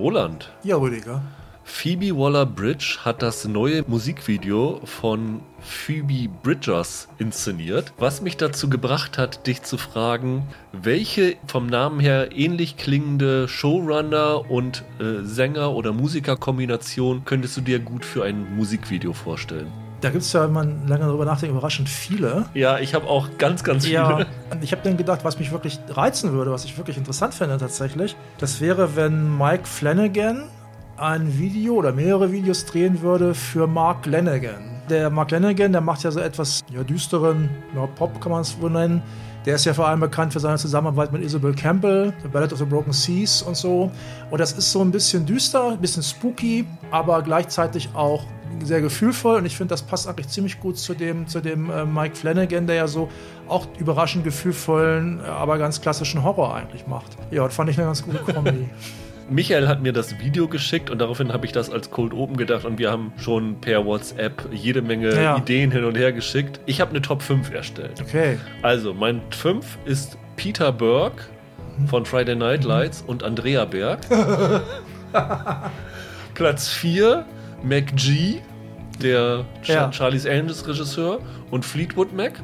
Roland. Ja, Rüdiger. Phoebe Waller-Bridge hat das neue Musikvideo von Phoebe Bridgers inszeniert, was mich dazu gebracht hat, dich zu fragen, welche vom Namen her ähnlich klingende Showrunner und äh, Sänger- oder Musikerkombination könntest du dir gut für ein Musikvideo vorstellen? Da gibt es ja, wenn man lange darüber nachdenkt, überraschend viele. Ja, ich habe auch ganz, ganz viele. Ja, ich habe dann gedacht, was mich wirklich reizen würde, was ich wirklich interessant fände tatsächlich, das wäre, wenn Mike Flanagan ein Video oder mehrere Videos drehen würde für Mark Lanigan. Der Mark Lanigan, der macht ja so etwas ja, düsteren ja, Pop, kann man es wohl nennen. Der ist ja vor allem bekannt für seine Zusammenarbeit mit Isabel Campbell, The Ballad of the Broken Seas und so. Und das ist so ein bisschen düster, ein bisschen spooky, aber gleichzeitig auch sehr gefühlvoll. Und ich finde, das passt eigentlich ziemlich gut zu dem, zu dem äh, Mike Flanagan, der ja so auch überraschend gefühlvollen, aber ganz klassischen Horror eigentlich macht. Ja, das fand ich eine ganz gute Kombi. Michael hat mir das Video geschickt und daraufhin habe ich das als Cold Open gedacht und wir haben schon per WhatsApp jede Menge ja. Ideen hin und her geschickt. Ich habe eine Top 5 erstellt. Okay. Also, mein 5 ist Peter Burke von Friday Night Lights und Andrea Berg. Platz 4 MacG, der ja. Charlie's Angels Regisseur und Fleetwood Mac.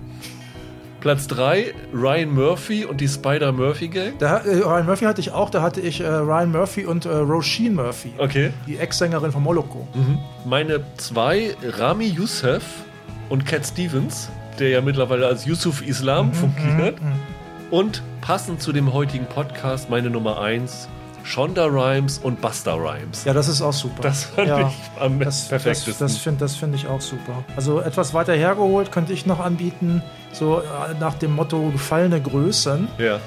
Platz 3 Ryan Murphy und die Spider-Murphy Gang. Da, äh, Ryan Murphy hatte ich auch, da hatte ich äh, Ryan Murphy und äh, Roisin Murphy. Okay. Die Ex-Sängerin von Moloko. Mhm. Meine zwei Rami Youssef und Cat Stevens, der ja mittlerweile als Yusuf Islam mhm, fungiert. Mhm, mhm. und passend zu dem heutigen Podcast meine Nummer 1 Shonda Rhimes und Busta Rhymes. Ja, das ist auch super. Das fand ja, ich am das, perfektesten. Das, das finde find ich auch super. Also etwas weiter hergeholt könnte ich noch anbieten, so äh, nach dem Motto gefallene Größen. Ja.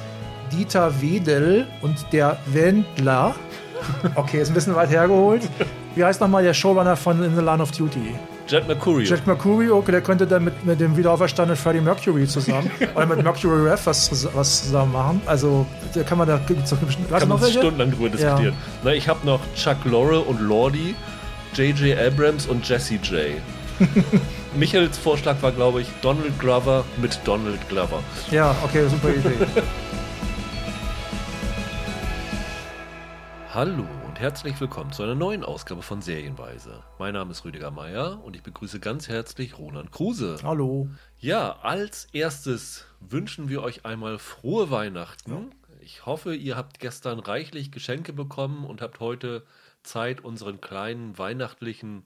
Dieter Wedel und der Wendler. Okay, ist ein bisschen weit hergeholt. Wie heißt nochmal der Showrunner von In the Line of Duty? Jet Mercury. Jet Mercury, okay, der könnte dann mit, mit dem wiederauferstandenen Freddie Mercury zusammen oder mit Mercury Rev was, was zusammen machen. Also, da kann man da so, kann man stundenlang drüber diskutieren. Ja. Na, ich habe noch Chuck Lorre und Lordi, J.J. Abrams und Jesse J. Michaels Vorschlag war, glaube ich, Donald Glover mit Donald Glover. Ja, okay, super Idee. Hallo und herzlich willkommen zu einer neuen Ausgabe von Serienweise. Mein Name ist Rüdiger Meier und ich begrüße ganz herzlich Roland Kruse. Hallo. Ja, als erstes wünschen wir euch einmal frohe Weihnachten. Ja. Ich hoffe, ihr habt gestern reichlich Geschenke bekommen und habt heute Zeit, unseren kleinen weihnachtlichen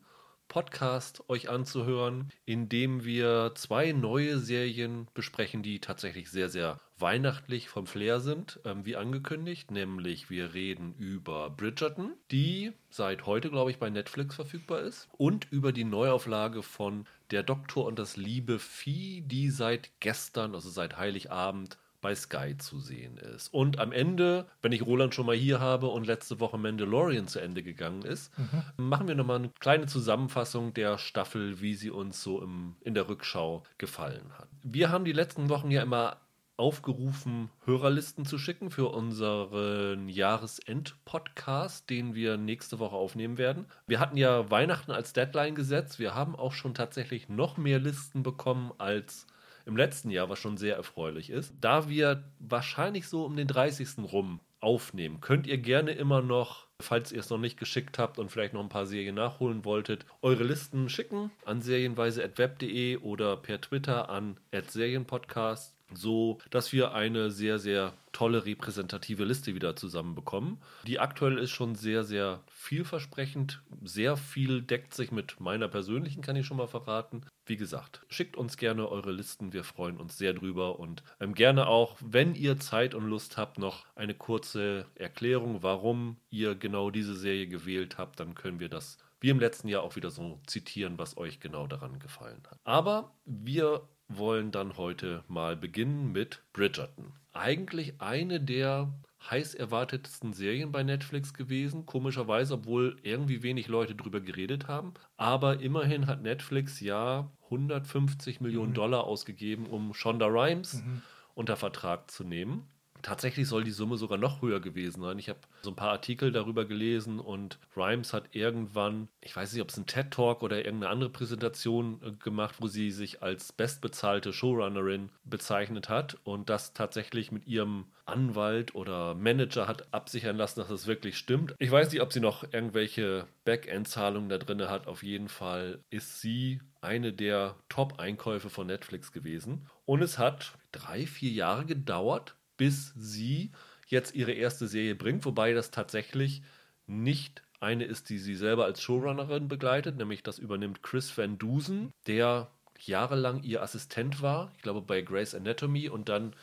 Podcast euch anzuhören, in dem wir zwei neue Serien besprechen, die tatsächlich sehr, sehr weihnachtlich vom Flair sind, ähm, wie angekündigt. Nämlich wir reden über Bridgerton, die seit heute, glaube ich, bei Netflix verfügbar ist. Und über die Neuauflage von Der Doktor und das liebe Vieh, die seit gestern, also seit Heiligabend, bei Sky zu sehen ist. Und am Ende, wenn ich Roland schon mal hier habe und letzte Woche Mandalorian zu Ende gegangen ist, mhm. machen wir nochmal eine kleine Zusammenfassung der Staffel, wie sie uns so im, in der Rückschau gefallen hat. Wir haben die letzten Wochen ja immer aufgerufen, Hörerlisten zu schicken für unseren Jahresend-Podcast, den wir nächste Woche aufnehmen werden. Wir hatten ja Weihnachten als Deadline gesetzt. Wir haben auch schon tatsächlich noch mehr Listen bekommen als im letzten Jahr, was schon sehr erfreulich ist. Da wir wahrscheinlich so um den 30. rum aufnehmen, könnt ihr gerne immer noch, falls ihr es noch nicht geschickt habt und vielleicht noch ein paar Serien nachholen wolltet, eure Listen schicken an serienweise.web.de oder per Twitter an serienpodcast so dass wir eine sehr, sehr tolle repräsentative Liste wieder zusammenbekommen. Die aktuell ist schon sehr, sehr vielversprechend. Sehr viel deckt sich mit meiner persönlichen, kann ich schon mal verraten. Wie gesagt, schickt uns gerne eure Listen, wir freuen uns sehr drüber und ähm, gerne auch, wenn ihr Zeit und Lust habt, noch eine kurze Erklärung, warum ihr genau diese Serie gewählt habt, dann können wir das wie im letzten Jahr auch wieder so zitieren, was euch genau daran gefallen hat. Aber wir wollen dann heute mal beginnen mit Bridgerton. Eigentlich eine der heiß erwartetsten Serien bei Netflix gewesen. Komischerweise, obwohl irgendwie wenig Leute drüber geredet haben. Aber immerhin hat Netflix ja 150 Millionen mhm. Dollar ausgegeben, um Shonda Rhimes mhm. unter Vertrag zu nehmen. Tatsächlich soll die Summe sogar noch höher gewesen sein. Ich habe so ein paar Artikel darüber gelesen und Rhymes hat irgendwann, ich weiß nicht, ob es ein TED Talk oder irgendeine andere Präsentation äh, gemacht, wo sie sich als bestbezahlte Showrunnerin bezeichnet hat und das tatsächlich mit ihrem Anwalt oder Manager hat absichern lassen, dass das wirklich stimmt. Ich weiß nicht, ob sie noch irgendwelche Backend-Zahlungen da drin hat. Auf jeden Fall ist sie eine der Top-Einkäufe von Netflix gewesen. Und es hat drei, vier Jahre gedauert, bis sie jetzt ihre erste Serie bringt, wobei das tatsächlich nicht eine ist, die sie selber als Showrunnerin begleitet, nämlich das übernimmt Chris Van Dusen, der jahrelang ihr Assistent war, ich glaube bei Grey's Anatomy und dann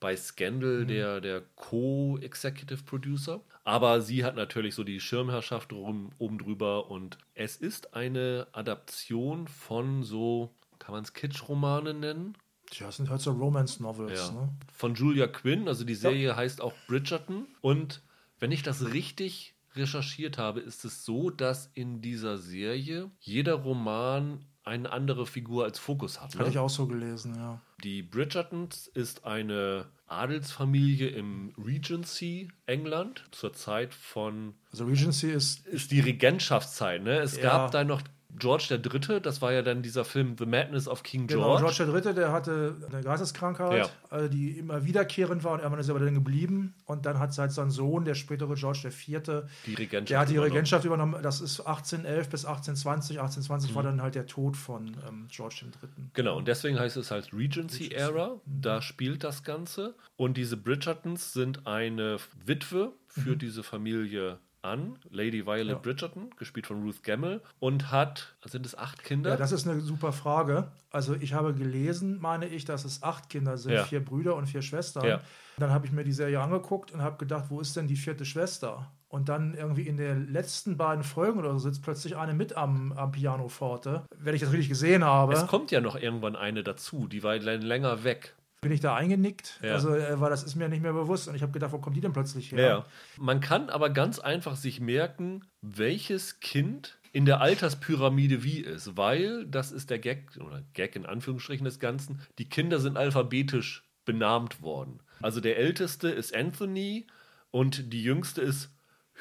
bei Scandal mhm. der, der Co-Executive Producer. Aber sie hat natürlich so die Schirmherrschaft oben, oben drüber und es ist eine Adaption von so, kann man es Kitsch-Romane nennen? Ja, das sind halt so Romance-Novels. Ja. Ne? Von Julia Quinn, also die Serie ja. heißt auch Bridgerton. Und wenn ich das richtig recherchiert habe, ist es so, dass in dieser Serie jeder Roman eine andere Figur als Fokus hat. Ne? Hatte ich auch so gelesen, ja. Die Bridgertons ist eine Adelsfamilie im Regency England zur Zeit von. Also Regency ist. Ist die Regentschaftszeit, ne? Es ja. gab da noch George der Dritte, das war ja dann dieser Film The Madness of King George. Genau, George der Dritte, der hatte eine Geisteskrankheit, ja. also die immer wiederkehrend war und irgendwann ist er aber dann geblieben. Und dann hat halt sein Sohn, der spätere George der Vierte, die Regentschaft der hat die übernommen. Regentschaft übernommen. Das ist 1811 bis 1820. 1820 mhm. war dann halt der Tod von ähm, George dem Dritten. Genau, und deswegen heißt es halt Regency, Regency. Era. Mhm. Da spielt das Ganze. Und diese Bridgertons sind eine Witwe für mhm. diese Familie an, Lady Violet ja. Bridgerton, gespielt von Ruth Gemmell, und hat, sind es acht Kinder? Ja, das ist eine super Frage. Also ich habe gelesen, meine ich, dass es acht Kinder sind, ja. vier Brüder und vier Schwestern. Ja. Dann habe ich mir die Serie angeguckt und habe gedacht, wo ist denn die vierte Schwester? Und dann irgendwie in den letzten beiden Folgen oder so sitzt plötzlich eine mit am, am Pianoforte, wenn ich das richtig gesehen habe. Es kommt ja noch irgendwann eine dazu, die war länger weg bin ich da eingenickt. Ja. Also, äh, weil das ist mir nicht mehr bewusst. Und ich habe gedacht, wo kommt die denn plötzlich her? Ja. Man kann aber ganz einfach sich merken, welches Kind in der Alterspyramide wie ist, weil das ist der Gag, oder Gag in Anführungsstrichen des Ganzen, die Kinder sind alphabetisch benannt worden. Also der älteste ist Anthony und die jüngste ist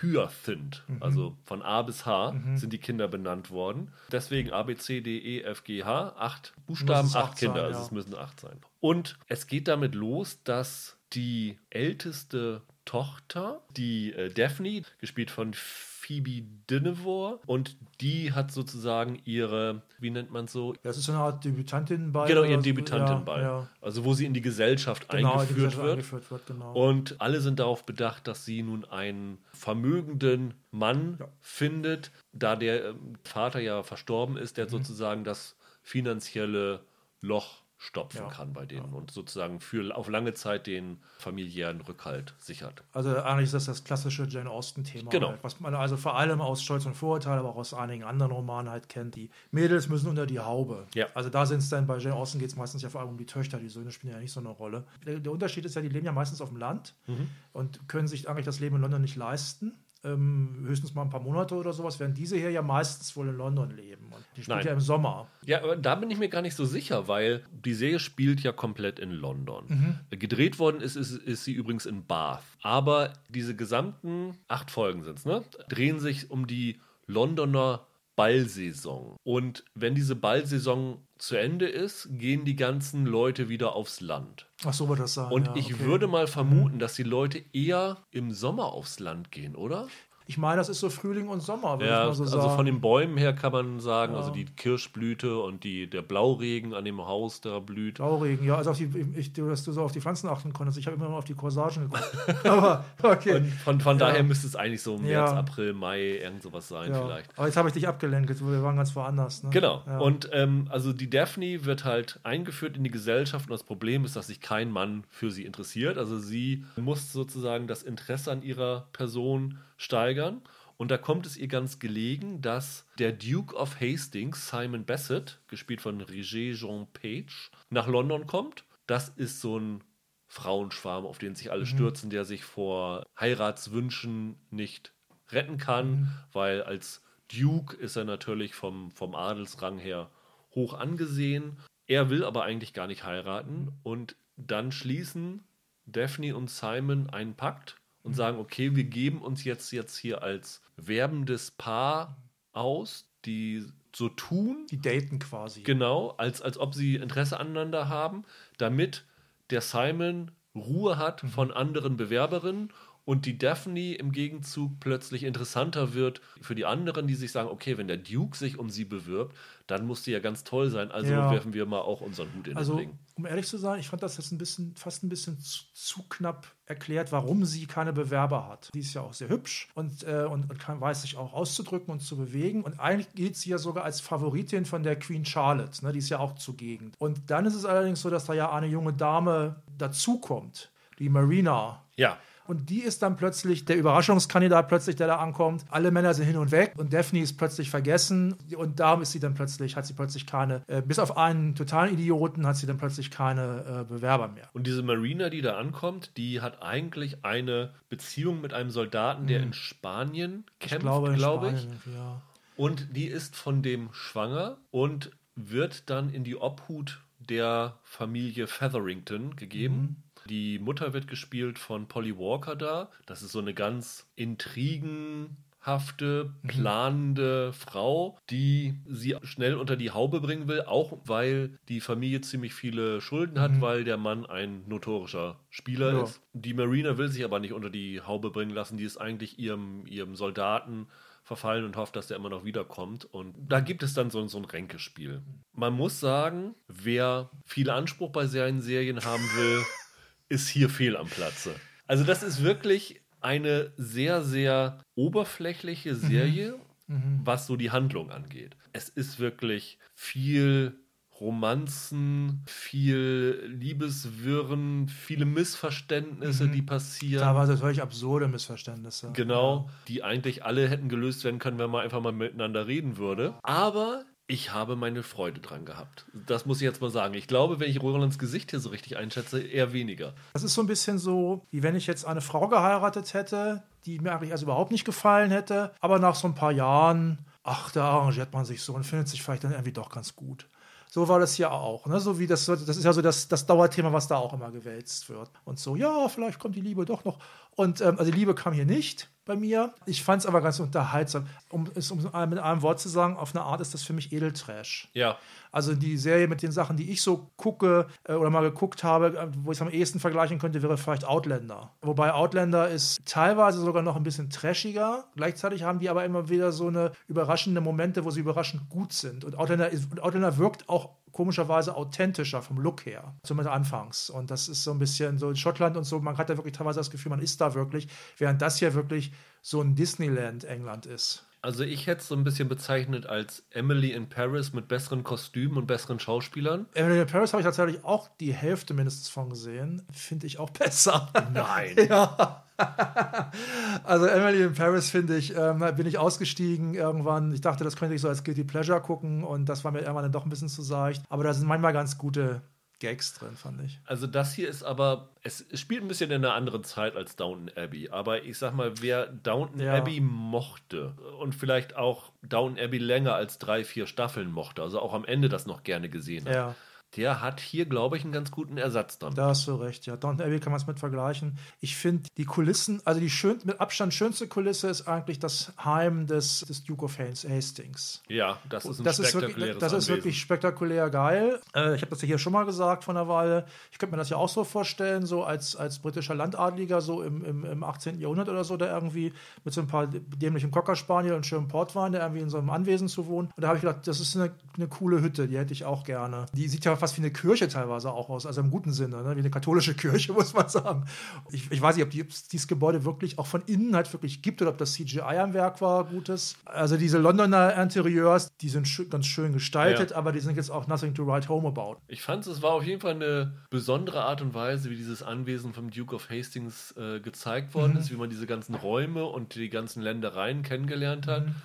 Hyacinth. Mhm. Also von A bis H mhm. sind die Kinder benannt worden. Deswegen A, B, C, D, E, F, G, H. Acht Buchstaben, acht Kinder. Sein, also es müssen acht sein. Und es geht damit los, dass die älteste Tochter, die äh, Daphne, gespielt von Phoebe Dynevor und die hat sozusagen ihre, wie nennt man so? Das ist so eine Art Debütantinnenball. Genau, ihren Debütantinnenball. Ja, ja. Also wo sie in die Gesellschaft, genau, eingeführt, die Gesellschaft wird. eingeführt, wird. Genau. Und alle sind darauf bedacht, dass sie nun einen vermögenden Mann ja. findet, da der ähm, Vater ja verstorben ist, der mhm. sozusagen das finanzielle Loch stopfen ja. kann bei denen ja. und sozusagen für auf lange Zeit den familiären Rückhalt sichert. Also eigentlich ist das das klassische Jane Austen-Thema, genau. Halt, was man also vor allem aus Stolz und Vorurteil, aber auch aus einigen anderen Romanen halt kennt. Die Mädels müssen unter die Haube. Ja. Also da sind es dann, bei Jane Austen geht es meistens ja vor allem um die Töchter, die Söhne spielen ja nicht so eine Rolle. Der, der Unterschied ist ja, die leben ja meistens auf dem Land mhm. und können sich eigentlich das Leben in London nicht leisten ähm, höchstens mal ein paar Monate oder sowas, während diese hier ja meistens wohl in London leben. Und die spielt Nein. ja im Sommer. Ja, aber da bin ich mir gar nicht so sicher, weil die Serie spielt ja komplett in London. Mhm. Gedreht worden ist, ist, ist sie übrigens in Bath. Aber diese gesamten acht Folgen sind es, ne? Drehen sich um die Londoner Ballsaison. Und wenn diese Ballsaison zu Ende ist, gehen die ganzen Leute wieder aufs Land. Ach so wird das sein. Und ja, ich okay. würde mal vermuten, dass die Leute eher im Sommer aufs Land gehen, oder? Ich meine, das ist so Frühling und Sommer, würde ja, ich mal so also sagen. Also von den Bäumen her kann man sagen, ja. also die Kirschblüte und die, der Blauregen an dem Haus, der blüht. Blauregen, ja, also auf die, ich, dass du so auf die Pflanzen achten konntest. Ich habe immer noch auf die Corsagen geguckt. Aber okay. Und von, von ja. daher müsste es eigentlich so März, April, Mai, irgend sowas sein vielleicht. Aber jetzt habe ich dich abgelenkt, wir waren ganz woanders. Ne? Genau. Und ähm, also die Daphne wird halt eingeführt in die Gesellschaft und das Problem ist, dass sich kein Mann für sie interessiert. Also sie muss sozusagen das Interesse an ihrer Person steigern. Und da kommt es ihr ganz gelegen, dass der Duke of Hastings, Simon Bassett, gespielt von Roger Jean Page, nach London kommt. Das ist so ein Frauenschwarm, auf den sich alle mhm. stürzen, der sich vor Heiratswünschen nicht retten kann, mhm. weil als Duke ist er natürlich vom, vom Adelsrang her hoch angesehen. Er will aber eigentlich gar nicht heiraten und dann schließen Daphne und Simon einen Pakt und sagen, okay, wir geben uns jetzt, jetzt hier als werbendes Paar aus, die so tun, Die daten quasi. genau, als, als ob sie Interesse aneinander haben, damit der Simon Ruhe hat von anderen Bewerberinnen und die Daphne im Gegenzug plötzlich interessanter wird für die anderen, die sich sagen, okay, wenn der Duke sich um sie bewirbt, dann muss die ja ganz toll sein, also Ja. werfen wir mal auch unseren Hut in Also, den Ring. um ehrlich zu sein, ich fand das jetzt ein bisschen, fast ein bisschen zu, zu knapp erklärt, warum sie keine Bewerber hat. Die ist ja auch sehr hübsch und, äh, und, und kann, weiß sich auch auszudrücken und zu bewegen. Und eigentlich gilt sie ja sogar als Favoritin von der Queen Charlotte. Ne? Die ist ja auch zugegen. Und dann ist es allerdings so, dass da ja eine junge Dame dazukommt, die Marina. Ja, Und die ist dann plötzlich der Überraschungskandidat, plötzlich, der da ankommt. Alle Männer sind hin und weg und Daphne ist plötzlich vergessen. Und darum ist sie dann plötzlich, hat sie plötzlich keine, äh, bis auf einen totalen Idioten, hat sie dann plötzlich keine äh, Bewerber mehr. Und diese Marina, die da ankommt, die hat eigentlich eine Beziehung mit einem Soldaten, der in Spanien kämpft, glaube in ich. Spanien ja. Und die ist von dem schwanger und wird dann in die Obhut der Familie Featherington gegeben. Die Mutter wird gespielt von Polly Walker da. Das ist so eine ganz intrigenhafte, planende Frau, die sie schnell unter die Haube bringen will, auch weil die Familie ziemlich viele Schulden hat, weil der Mann ein notorischer Spieler Ja. ist. Die Marina will sich aber nicht unter die Haube bringen lassen. Die ist eigentlich ihrem, ihrem Soldaten verfallen und hofft, dass der immer noch wiederkommt. Und da gibt es dann so, so ein Ränkespiel. Man muss sagen, wer viel Anspruch bei seinen Serien haben will, ist hier fehl am Platze. Also das ist wirklich eine sehr, sehr oberflächliche Serie, was so die Handlung angeht. Es ist wirklich viel Romanzen, viel Liebeswirren, viele Missverständnisse, die passieren. Da waren völlig absurde Missverständnisse. Genau, die eigentlich alle hätten gelöst werden können, wenn man einfach mal miteinander reden würde. Aber ich habe meine Freude dran gehabt. Das muss ich jetzt mal sagen. Ich glaube, wenn ich Rolands Gesicht hier so richtig einschätze, eher weniger. Das ist so ein bisschen so, wie wenn ich jetzt eine Frau geheiratet hätte, die mir eigentlich also überhaupt nicht gefallen hätte, aber nach so ein paar Jahren, ach, da arrangiert man sich so und findet sich vielleicht dann irgendwie doch ganz gut. So war das hier auch. Ne? So wie das, das ist ja so das, das Dauerthema, was da auch immer gewälzt wird. Und so, ja, vielleicht kommt die Liebe doch noch. Und ähm, also die Liebe kam hier nicht bei mir. Ich fand es aber ganz unterhaltsam. Um es um mit einem Wort zu sagen, auf eine Art ist das für mich Edeltrash. Ja, Also die Serie mit den Sachen, die ich so gucke äh, oder mal geguckt habe, äh, wo ich es am ehesten vergleichen könnte, wäre vielleicht Outlander. Wobei Outlander ist teilweise sogar noch ein bisschen trashiger. Gleichzeitig haben die aber immer wieder so eine überraschende Momente, wo sie überraschend gut sind. Und Outlander, ist, Outlander wirkt auch komischerweise authentischer vom Look her, zumindest anfangs. Und das ist so ein bisschen so in Schottland und so, man hat da wirklich teilweise das Gefühl, man ist da wirklich, während das hier wirklich so ein Disneyland England ist. Also ich hätte es so ein bisschen bezeichnet als Emily in Paris mit besseren Kostümen und besseren Schauspielern. Emily in Paris habe ich tatsächlich auch die Hälfte mindestens von gesehen. Finde ich auch besser. Nein. ja. Also Emily in Paris finde ich, ähm, bin ich ausgestiegen irgendwann. Ich dachte, das könnte ich so als Guilty Pleasure gucken und das war mir irgendwann dann doch ein bisschen zu seicht. Aber da sind manchmal ganz gute Gags drin, fand ich. Also das hier ist aber, es spielt ein bisschen in einer anderen Zeit als Downton Abbey. Aber ich sag mal, wer Downton Ja. Abbey mochte und vielleicht auch Downton Abbey länger als drei, vier Staffeln mochte, also auch am Ende das noch gerne gesehen hat, Ja. Der hat hier, glaube ich, einen ganz guten Ersatz dann. Da hast du recht, ja. Downton Abbey kann man es mit vergleichen. Ich finde die Kulissen, also die schön, mit Abstand schönste Kulisse ist eigentlich das Heim des, des Duke of Hastings. Ja, das ist ein das ist spektakuläres wirklich, das ist Anwesen. wirklich spektakulär geil. Äh, ich habe das ja hier schon mal gesagt vor einer Weile. Ich könnte mir das ja auch so vorstellen, so als, als britischer Landadliger, so im, im, im 18. Jahrhundert oder so, da irgendwie mit so ein paar dämlichen Cockerspaniel und schönem Portwein, der irgendwie in so einem Anwesen zu wohnen. Und da habe ich gedacht, das ist eine, eine coole Hütte, die hätte ich auch gerne. Die sieht ja fast wie eine Kirche teilweise auch aus, also im guten Sinne, ne? wie eine katholische Kirche, muss man sagen. Ich, ich weiß nicht, ob die, dieses Gebäude wirklich auch von innen halt wirklich gibt oder ob das CGI am Werk war, gutes. Also diese Londoner Interieurs, die sind schö ganz schön gestaltet, Ja. aber die sind jetzt auch nothing to write home about. Ich fand es war auf jeden Fall eine besondere Art und Weise, wie dieses Anwesen vom Duke of Hastings äh, gezeigt worden Mhm. ist, wie man diese ganzen Räume und die ganzen Ländereien kennengelernt hat. Mhm.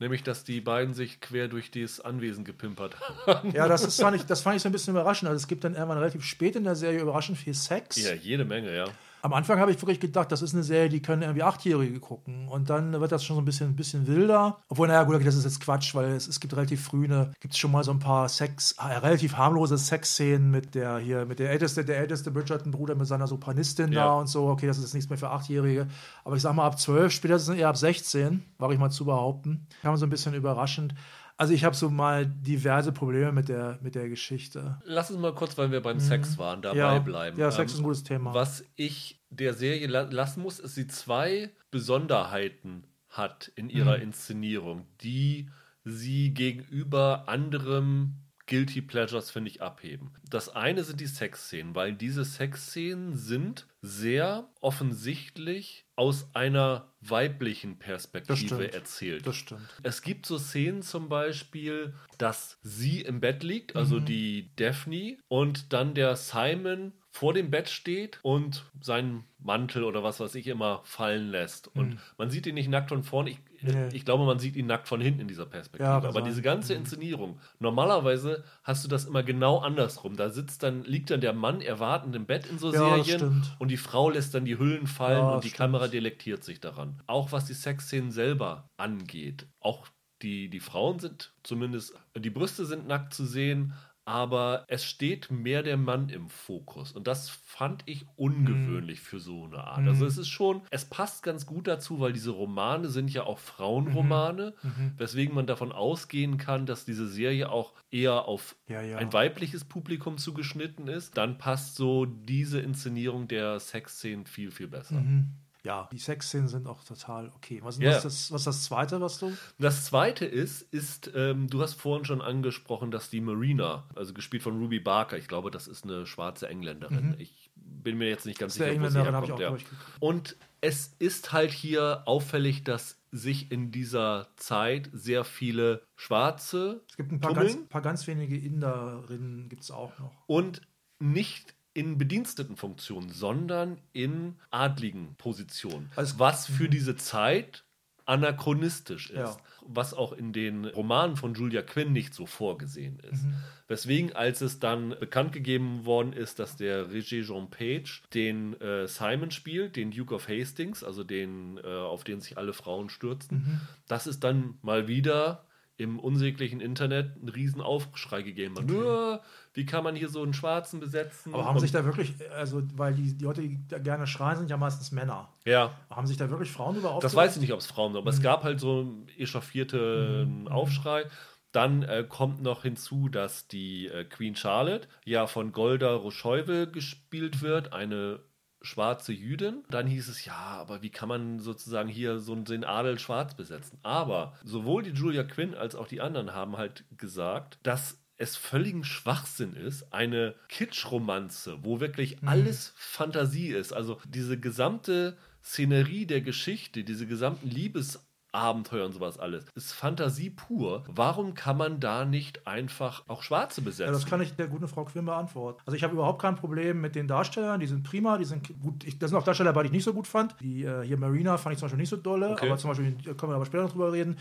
Nämlich, dass die beiden sich quer durch das Anwesen gepimpert haben. Ja, das, ist, fand ich, das fand ich so ein bisschen überraschend. Also es gibt dann irgendwann relativ spät in der Serie überraschend viel Sex. Ja, jede Menge, ja. Am Anfang habe ich wirklich gedacht, das ist eine Serie, die können irgendwie Achtjährige gucken. Und dann wird das schon so ein bisschen, ein bisschen wilder. Obwohl, naja, gut, das ist jetzt Quatsch, weil es, es gibt relativ früh eine, gibt es schon mal so ein paar Sex, äh, relativ harmlose Sexszenen mit der hier, mit der älteste, der älteste Bridgerton-Bruder mit seiner Sopranistin Ja. da und so. Okay, das ist jetzt nichts mehr für Achtjährige. Aber ich sag mal, ab 12, spätestens eher ab 16, wage ich mal zu behaupten. Kann man so ein bisschen überraschend. Also ich habe so mal diverse Probleme mit der, mit der Geschichte. Lass uns mal kurz, weil wir beim Sex waren, dabei Mhm. ja, bleiben. Ja, Sex Ähm, ist ein gutes Thema. Was ich der Serie la lassen muss, ist, sie zwei Besonderheiten hat in ihrer Mhm. Inszenierung, die sie gegenüber anderem Guilty Pleasures, finde ich, abheben. Das eine sind die Sexszenen, weil diese Sexszenen sind sehr offensichtlich aus einer weiblichen Das Perspektive stimmt. erzählt. Das stimmt. Es gibt so Szenen zum Beispiel, dass sie im Bett liegt, also Mhm. die Daphne, und dann der Simon vor dem Bett steht und seinen Mantel oder was weiß ich immer fallen lässt. Und man sieht ihn nicht nackt von vorne. Ich, Mhm. Nee. ich glaube, man sieht ihn nackt von hinten in dieser Perspektive. Ja, Aber diese ganze Inszenierung, normalerweise hast du das immer genau andersrum. Da sitzt dann, liegt dann der Mann erwartend im Bett in so Ja, Serien und die Frau lässt dann die Hüllen fallen Ja, und die stimmt. Kamera delektiert sich daran. Auch was die Sexszenen selber angeht. Auch die, die Frauen sind zumindest, die Brüste sind nackt zu sehen, aber es steht mehr der Mann im Fokus. Und das fand ich ungewöhnlich für so eine Art. Also es ist schon, es passt ganz gut dazu, weil diese Romane sind ja auch Frauenromane, Mhm. weswegen man davon ausgehen kann, dass diese Serie auch eher auf Ja, ja. ein weibliches Publikum zugeschnitten ist. Dann passt so diese Inszenierung der Sexszenen viel, viel besser. Mhm. Ja, die Sexszenen sind auch total okay. Was, Ja. was, ist das, was ist das Zweite, was du? Das zweite ist, ist ähm, du hast vorhin schon angesprochen, dass die Marina, also gespielt von Ruby Barker, ich glaube, das ist eine schwarze Engländerin. Ich bin mir jetzt nicht ganz sicher, wo sie herkommt. auch Ja. Und es ist halt hier auffällig, dass sich in dieser Zeit sehr viele Schwarze Es gibt ein paar, tummeln. ganz, paar ganz wenige Inderinnen, gibt es auch noch. und nicht in Bedienstetenfunktionen, sondern in adligen Positionen. Also- was für diese Zeit anachronistisch ist. Ja. Was auch in den Romanen von Julia Quinn nicht so vorgesehen ist. Mhm. Weswegen, als es dann bekannt gegeben worden ist, dass der Regé Jean Page den äh, Simon spielt, den Duke of Hastings, also den, äh, auf den sich alle Frauen stürzten, Mhm. das ist dann mal wieder im unsäglichen Internet einen riesen Aufschrei gegeben. hat. "Nö, Wie kann man hier so einen Schwarzen besetzen? Aber haben sich da wirklich, also weil die, die Leute, die da gerne schreien, sind ja meistens Männer. ja, Haben sich da wirklich Frauen überhaupt das weiß ich nicht, ob es Frauen sind, aber Mhm. es gab halt so einen echauffierten Aufschrei. Dann äh, kommt noch hinzu, dass die äh, Queen Charlotte ja von Golda Rocheuvel gespielt wird, eine schwarze Jüdin. Dann hieß es, ja, aber wie kann man sozusagen hier so den Adel schwarz besetzen? Aber sowohl die Julia Quinn als auch die anderen haben halt gesagt, dass es völligen Schwachsinn ist, eine Kitsch-Romanze, wo wirklich alles Fantasie ist. Also diese gesamte Szenerie der Geschichte, diese gesamten Liebesabenteuer und sowas alles, ist Fantasie pur. Warum kann man da nicht einfach auch Schwarze besetzen? Ja, das kann ich der guten Frau Quinn beantworten. Also ich habe überhaupt kein Problem mit den Darstellern, die sind prima, die sind gut. Ich, das sind auch Darsteller, die ich nicht so gut fand. Die äh, hier Marina fand ich zum Beispiel nicht so dolle, Okay. aber zum Beispiel da können wir aber später noch drüber reden.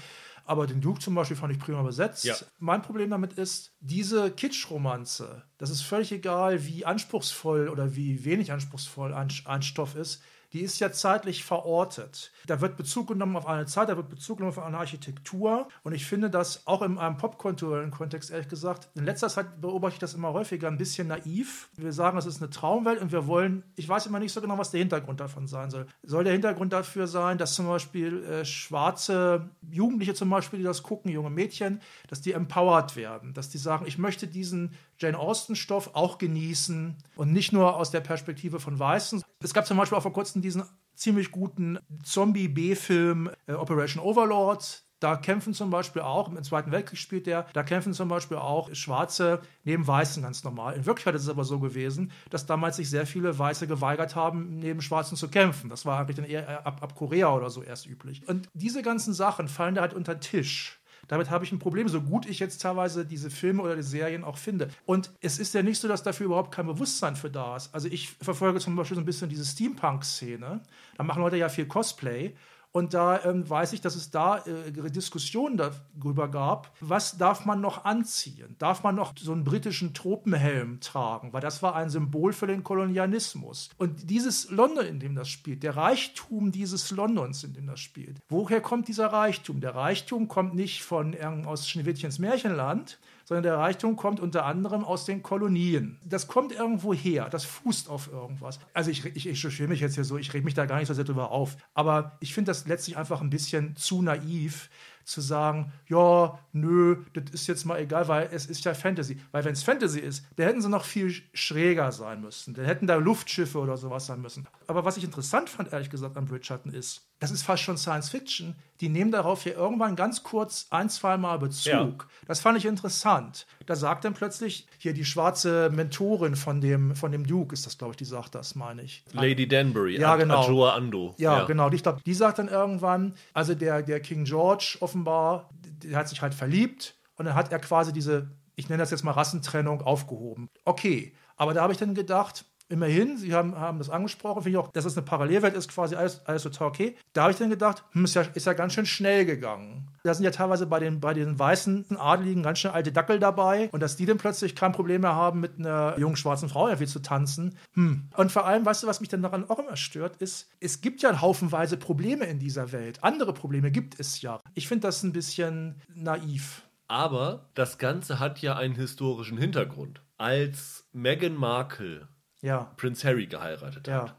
Aber den Duke zum Beispiel fand ich prima besetzt. Ja. Mein Problem damit ist, diese Kitsch-Romanze, das ist völlig egal, wie anspruchsvoll oder wie wenig anspruchsvoll ein, ein Stoff ist, die ist ja zeitlich verortet. Da wird Bezug genommen auf eine Zeit, da wird Bezug genommen auf eine Architektur. Und ich finde das auch in einem popkulturellen Kontext, ehrlich gesagt, in letzter Zeit beobachte ich das immer häufiger ein bisschen naiv. Wir sagen, es ist eine Traumwelt und wir wollen, ich weiß immer nicht so genau, was der Hintergrund davon sein soll. Soll der Hintergrund dafür sein, dass zum Beispiel äh, schwarze Jugendliche zum Beispiel, die das gucken, junge Mädchen, dass die empowered werden, dass die sagen, ich möchte diesen Jane Austen-Stoff auch genießen und nicht nur aus der Perspektive von Weißen. Es gab zum Beispiel auch vor kurzem diesen ziemlich guten Zombie-B-Film äh, Operation Overlord. Da kämpfen zum Beispiel auch, im Zweiten Weltkrieg spielt der, da kämpfen zum Beispiel auch Schwarze neben Weißen ganz normal. In Wirklichkeit ist es aber so gewesen, dass damals sich sehr viele Weiße geweigert haben, neben Schwarzen zu kämpfen. Das war eigentlich dann eher ab, ab Korea oder so erst üblich. Und diese ganzen Sachen fallen da halt unter den Tisch. Damit habe ich ein Problem, so gut ich jetzt teilweise diese Filme oder die Serien auch finde. Und es ist ja nicht so, dass dafür überhaupt kein Bewusstsein für da ist. Also ich verfolge zum Beispiel so ein bisschen diese Steampunk-Szene. Da machen Leute ja viel Cosplay. Und da ähm, weiß ich, dass es da äh, Diskussionen darüber gab, was darf man noch anziehen? Darf man noch so einen britischen Tropenhelm tragen? Weil das war ein Symbol für den Kolonialismus. Und dieses London, in dem das spielt, der Reichtum dieses Londons, in dem das spielt, woher kommt dieser Reichtum? Der Reichtum kommt nicht von aus Schneewittchens Märchenland, sondern der Reichtum kommt unter anderem aus den Kolonien. Das kommt irgendwo her, das fußt auf irgendwas. Also ich, ich, ich chauffiere mich jetzt hier so, ich reg mich da gar nicht so sehr drüber auf. Aber ich finde das letztlich einfach ein bisschen zu naiv, zu sagen, ja, nö, das ist jetzt mal egal, weil es ist ja Fantasy. Weil wenn es Fantasy ist, da hätten sie noch viel schräger sein müssen. Dann hätten da Luftschiffe oder sowas sein müssen. Aber was ich interessant fand, ehrlich gesagt, am Bridgerton ist, das ist fast schon Science Fiction. Die nehmen darauf ja irgendwann ganz kurz ein, zwei Mal Bezug. Ja. Das fand ich interessant. Da sagt dann plötzlich hier die schwarze Mentorin von dem, von dem Duke, ist das, glaube ich, die sagt das, meine ich. Lady Danbury, ja, genau. Adjoa Ando. Ja, ja, genau. Ich glaube, die sagt dann irgendwann, also der, der King George offenbar, der hat sich halt verliebt und dann hat er quasi diese, ich nenne das jetzt mal Rassentrennung, aufgehoben. Okay, aber da habe ich dann gedacht, Immerhin, Sie haben, haben das angesprochen, finde ich auch, dass es eine Parallelwelt ist, quasi alles, alles total okay. Da habe ich dann gedacht, hm, ist, ja, ist ja ganz schön schnell gegangen. Da sind ja teilweise bei den, bei den weißen Adeligen ganz schön alte Dackel dabei und dass die dann plötzlich kein Problem mehr haben, mit einer jungen schwarzen Frau irgendwie zu tanzen. Hm. Und vor allem, weißt du, was mich dann daran auch immer stört, ist, es gibt ja haufenweise Probleme in dieser Welt. Andere Probleme gibt es ja. Ich finde das ein bisschen naiv. Aber das Ganze hat ja einen historischen Hintergrund. Als Meghan Markle ja. Prince Harry geheiratet ja. hat.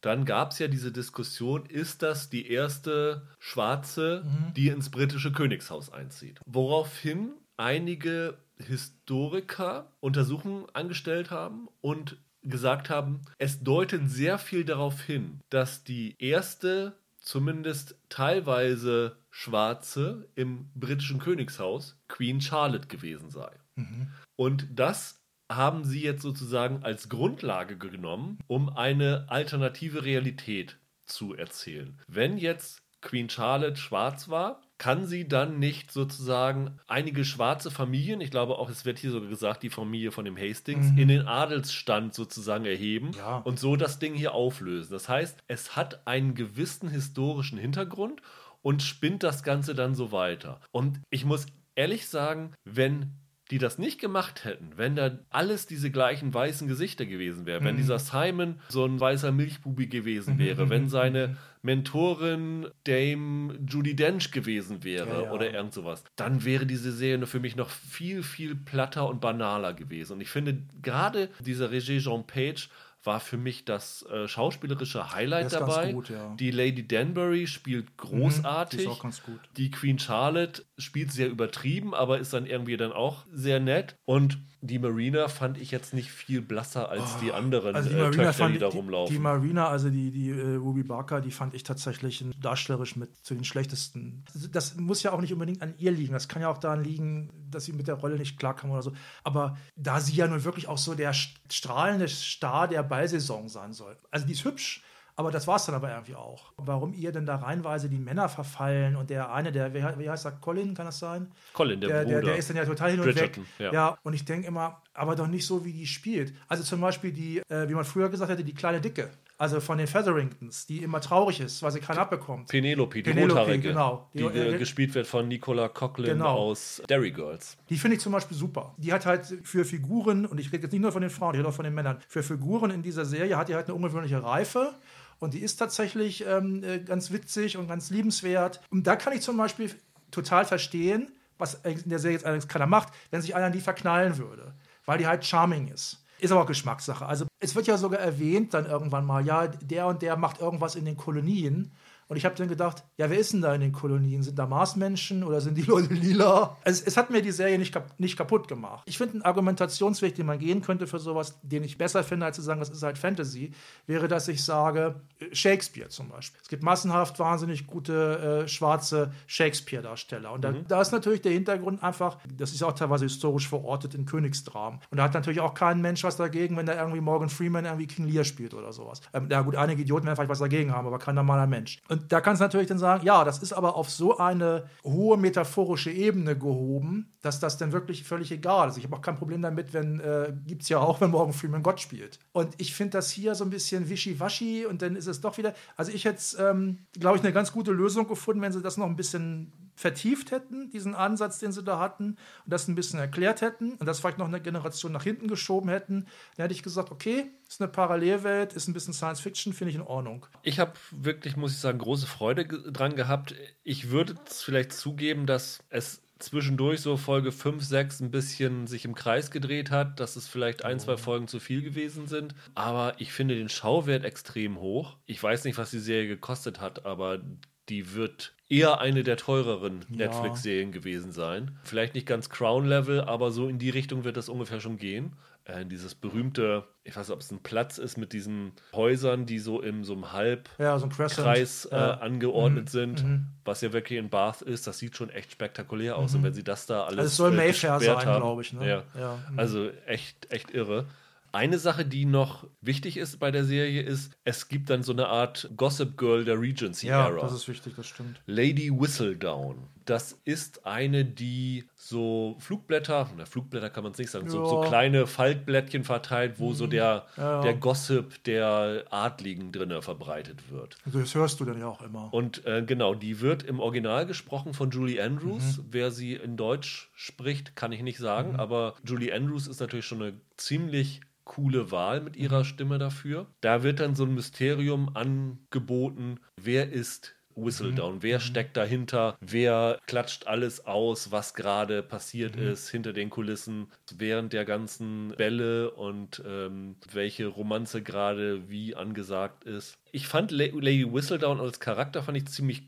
Dann gab es ja diese Diskussion, ist das die erste Schwarze, mhm. die ins britische Königshaus einzieht? Woraufhin einige Historiker Untersuchungen angestellt haben und gesagt haben, es deutet sehr viel darauf hin, dass die erste, zumindest teilweise Schwarze im britischen Königshaus Queen Charlotte gewesen sei. Mhm. Und das haben sie jetzt sozusagen als Grundlage genommen, um eine alternative Realität zu erzählen. Wenn jetzt Queen Charlotte schwarz war, kann sie dann nicht sozusagen einige schwarze Familien, ich glaube auch, es wird hier sogar gesagt, die Familie von dem Hastings, mhm. in den Adelsstand sozusagen erheben ja. und so das Ding hier auflösen. Das heißt, es hat einen gewissen historischen Hintergrund und spinnt das Ganze dann so weiter. Und ich muss ehrlich sagen, wenn die das nicht gemacht hätten, wenn da alles diese gleichen weißen Gesichter gewesen wäre, mhm. wenn dieser Simon so ein weißer Milchbubi gewesen mhm, wäre, mhm. wenn seine Mentorin Dame Judy Dench gewesen wäre ja, ja. oder irgend sowas, dann wäre diese Serie für mich noch viel, viel platter und banaler gewesen. Und ich finde gerade dieser Regie Jean Page war für mich das äh, schauspielerische Highlight dabei. Gut, ja. Die Lady Danbury spielt großartig. Mhm, die, ist auch ganz gut. die Queen Charlotte spielt sehr übertrieben, aber ist dann irgendwie dann auch sehr nett. Und die Marina fand ich jetzt nicht viel blasser als oh, die anderen also die äh, Töchter, die da rumlaufen. Die, die Marina, also die, die uh, Ruby Barker, die fand ich tatsächlich darstellerisch mit zu den schlechtesten. Das muss ja auch nicht unbedingt an ihr liegen. Das kann ja auch daran liegen, dass sie mit der Rolle nicht klarkam oder so. Aber da sie ja nun wirklich auch so der strahlende Star der Ballsaison sein soll. Also die ist hübsch, aber das war es dann aber irgendwie auch. Warum ihr denn da reinweise die Männer verfallen und der eine, der, wie heißt er, Colin, kann das sein? Colin, der, der Bruder. Der, der ist dann ja total hin und Bridgerton, weg. Ja. ja, und ich denke immer, aber doch nicht so, wie die spielt. Also zum Beispiel die, äh, wie man früher gesagt hätte, die kleine Dicke. Also von den Featheringtons, die immer traurig ist, weil sie keinen abbekommt. Penelope, die Penelope, genau. Die, die äh, gespielt wird von Nicola Coughlin genau. aus Derry Girls. Die finde ich zum Beispiel super. Die hat halt für Figuren, und ich rede jetzt nicht nur von den Frauen, ich rede auch von den Männern, für Figuren in dieser Serie hat die halt eine ungewöhnliche Reife und die ist tatsächlich ähm, äh, ganz witzig und ganz liebenswert. Und da kann ich zum Beispiel total verstehen, was in der Serie jetzt allerdings keiner macht, wenn sich einer in die verknallen würde. Weil die halt charming ist. Ist aber auch Geschmackssache. Also es wird ja sogar erwähnt dann irgendwann mal, ja, der und der macht irgendwas in den Kolonien. Und ich habe dann gedacht, ja, wer ist denn da in den Kolonien? Sind da Marsmenschen oder sind die Leute lila? Es, es hat mir die Serie nicht, kap nicht kaputt gemacht. Ich finde, ein Argumentationsweg, den man gehen könnte für sowas, den ich besser finde, als zu sagen, das ist halt Fantasy, wäre, dass ich sage, Shakespeare zum Beispiel. Es gibt massenhaft wahnsinnig gute äh, schwarze Shakespeare-Darsteller. Und da, mhm. da, ist natürlich der Hintergrund einfach, das ist auch teilweise historisch verortet in Königsdramen. Und da hat natürlich auch kein Mensch was dagegen, wenn da irgendwie Morgan Freeman irgendwie King Lear spielt oder sowas. Ähm, ja gut, einige Idioten werden vielleicht was dagegen haben, aber kein normaler Mensch. Und Und da kannst du natürlich dann sagen, ja, das ist aber auf so eine hohe metaphorische Ebene gehoben, dass das dann wirklich völlig egal ist. Ich habe auch kein Problem damit, wenn, äh, gibt es ja auch, wenn Morgan Freeman Gott spielt. Und ich finde das hier so ein bisschen wischiwaschi und dann ist es doch wieder, also ich hätte, ähm, glaube ich, eine ganz gute Lösung gefunden, wenn sie das noch ein bisschen vertieft hätten, diesen Ansatz, den sie da hatten, und das ein bisschen erklärt hätten und das vielleicht noch eine Generation nach hinten geschoben hätten, dann hätte ich gesagt, okay, ist eine Parallelwelt, ist ein bisschen Science Fiction, finde ich in Ordnung. Ich habe wirklich, muss ich sagen, große Freude dran gehabt. Ich würde vielleicht zugeben, dass es zwischendurch so Folge 5, 6 ein bisschen sich im Kreis gedreht hat, dass es vielleicht ein, zwei Folgen zu viel gewesen sind. Aber ich finde den Schauwert extrem hoch. Ich weiß nicht, was die Serie gekostet hat, aber die wird eher eine der teureren Ja. Netflix-Serien gewesen sein. Vielleicht nicht ganz Crown-Level, aber so in die Richtung wird das ungefähr schon gehen. Äh, dieses berühmte, ich weiß nicht, ob es ein Platz ist mit diesen Häusern, die so im so einem Halbkreis Ja, so ein äh, Ja. angeordnet sind, was ja wirklich in Bath ist. Das sieht schon echt spektakulär aus. Und wenn sie das da alles Also es soll äh, Mayfair sein, glaube ich, ne? Ja. Ja. Mhm. Also echt, echt irre. Eine Sache, die noch wichtig ist bei der Serie, ist, es gibt dann so eine Art Gossip Girl der Regency Ja, das ist wichtig, das stimmt. Lady Whistledown. Das ist eine, die so Flugblätter, na Flugblätter kann man es nicht sagen, so, so kleine Faltblättchen verteilt, wo so der, Ja, der Gossip der Adligen drinne verbreitet wird. Also Das hörst du dann ja auch immer. Und äh, genau, die wird im Original gesprochen von Julie Andrews. Mhm. Wer sie in Deutsch spricht, kann ich nicht sagen, aber Julie Andrews ist natürlich schon eine ziemlich coole Wahl mit Mhm. ihrer Stimme dafür. Da wird dann so ein Mysterium angeboten, wer ist Whistledown, Mhm. wer steckt dahinter, wer klatscht alles aus, was gerade passiert Mhm. ist hinter den Kulissen während der ganzen Bälle und ähm, welche Romanze gerade wie angesagt ist. Ich fand La Lady Whistledown als Charakter fand ich ziemlich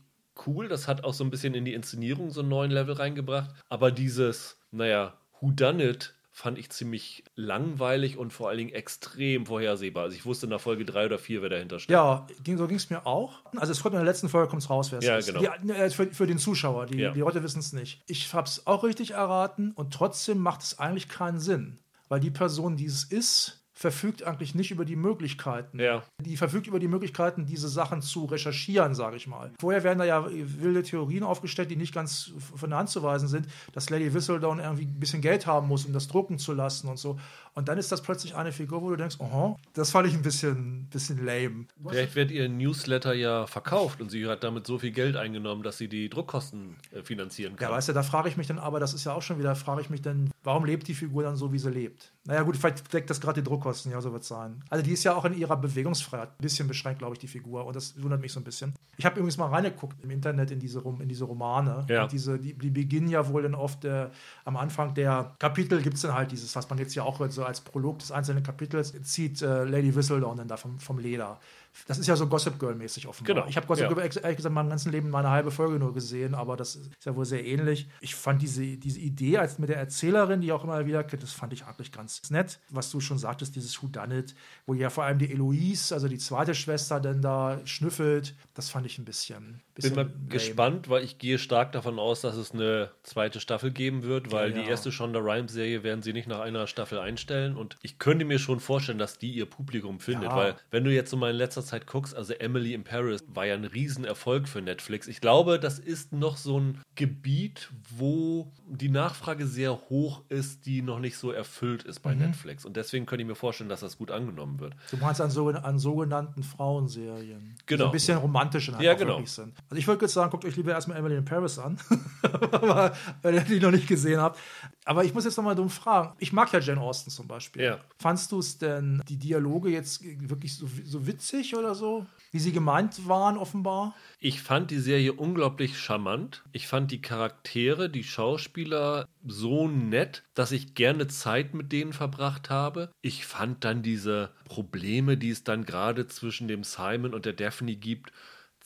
cool. Das hat auch so ein bisschen in die Inszenierung so einen neuen Level reingebracht. Aber dieses, naja, Who Done It fand ich ziemlich langweilig und vor allen Dingen extrem vorhersehbar. Also ich wusste nach Folge 3 oder 4, wer dahinter steckt. Ja, ging, so ging es mir auch. Also es kommt in der letzten Folge kommt's raus, wer es Ja, ist. genau. Die, äh, für, für den Zuschauer, die, Ja. die Leute wissen es nicht. Ich habe es auch richtig erraten und trotzdem macht es eigentlich keinen Sinn. Weil die Person, die es ist, verfügt eigentlich nicht über die Möglichkeiten. Ja. Die verfügt über die Möglichkeiten, diese Sachen zu recherchieren, sage ich mal. Vorher werden da ja wilde Theorien aufgestellt, die nicht ganz von der Hand zu weisen sind, dass Lady Whistledown irgendwie ein bisschen Geld haben muss, um das drucken zu lassen und so. Und dann ist das plötzlich eine Figur, wo du denkst, aha, das fand ich ein bisschen, bisschen lame. Vielleicht wird ihr Newsletter ja verkauft und sie hat damit so viel Geld eingenommen, dass sie die Druckkosten äh, finanzieren kann. Ja, weißt du, da frage ich mich dann, aber das ist ja auch schon wieder, frage ich mich dann, warum lebt die Figur dann so, wie sie lebt? Naja, gut, vielleicht deckt das gerade die Druckkosten, ja, so wird es sein. Also, die ist ja auch in ihrer Bewegungsfreiheit ein bisschen beschränkt, glaube ich, die Figur. Und das wundert mich so ein bisschen. Ich habe übrigens mal reingeguckt im Internet in diese, in diese Romane. Ja. Und diese, die, die beginnen ja wohl dann oft äh, am Anfang der Kapitel gibt es dann halt dieses, was man jetzt ja auch hört, so als Prolog des einzelnen Kapitels, zieht äh, Lady Whistledown dann da vom, vom Leder. Das ist ja so Gossip Girl-mäßig offenbar. Genau, Ich habe Gossip ja. Girl ehrlich gesagt in meinem ganzen Leben mal eine halbe Folge nur gesehen, aber das ist ja wohl sehr ähnlich. Ich fand diese, diese Idee als mit der Erzählerin, die auch immer wieder, das fand ich eigentlich ganz nett. Was du schon sagtest, dieses Who Done It, wo ja vor allem die Eloise, also die zweite Schwester, dann da schnüffelt, das fand ich ein bisschen. bisschen Bin mal lame. gespannt, weil ich gehe stark davon aus, dass es eine zweite Staffel geben wird, weil Ja, ja. die erste Shonda Rhimes-Serie werden sie nicht nach einer Staffel einstellen. Und ich könnte mir schon vorstellen, dass die ihr Publikum findet, Ja. weil wenn du jetzt so mal in letzter Zeit guckst, also Emily in Paris war ja ein Riesenerfolg für Netflix. Ich glaube, das ist noch so ein Gebiet, wo die Nachfrage sehr hoch ist, die noch nicht so erfüllt ist Mhm. bei Netflix. Und deswegen könnte ich mir vorstellen, dass das gut angenommen wird. Du meinst an, so, an sogenannten Frauenserien. Genau. So ein bisschen romantisch halt Ja, genau. wirklich sind. Also ich würde jetzt sagen, guckt euch lieber erstmal Emily in Paris an. Aber, wenn ihr die noch nicht gesehen habt. Aber ich muss jetzt nochmal dumm fragen. Ich mag ja Jane Austen zum Beispiel. Ja. Fandst du es denn, die Dialoge jetzt wirklich so, so witzig oder so? Wie sie gemeint waren, offenbar? Ich fand die Serie unglaublich charmant. Ich fand die Charaktere, die Schauspieler so nett, dass ich gerne Zeit mit denen verbracht habe. Ich fand dann diese Probleme, die es dann gerade zwischen dem Simon und der Daphne gibt,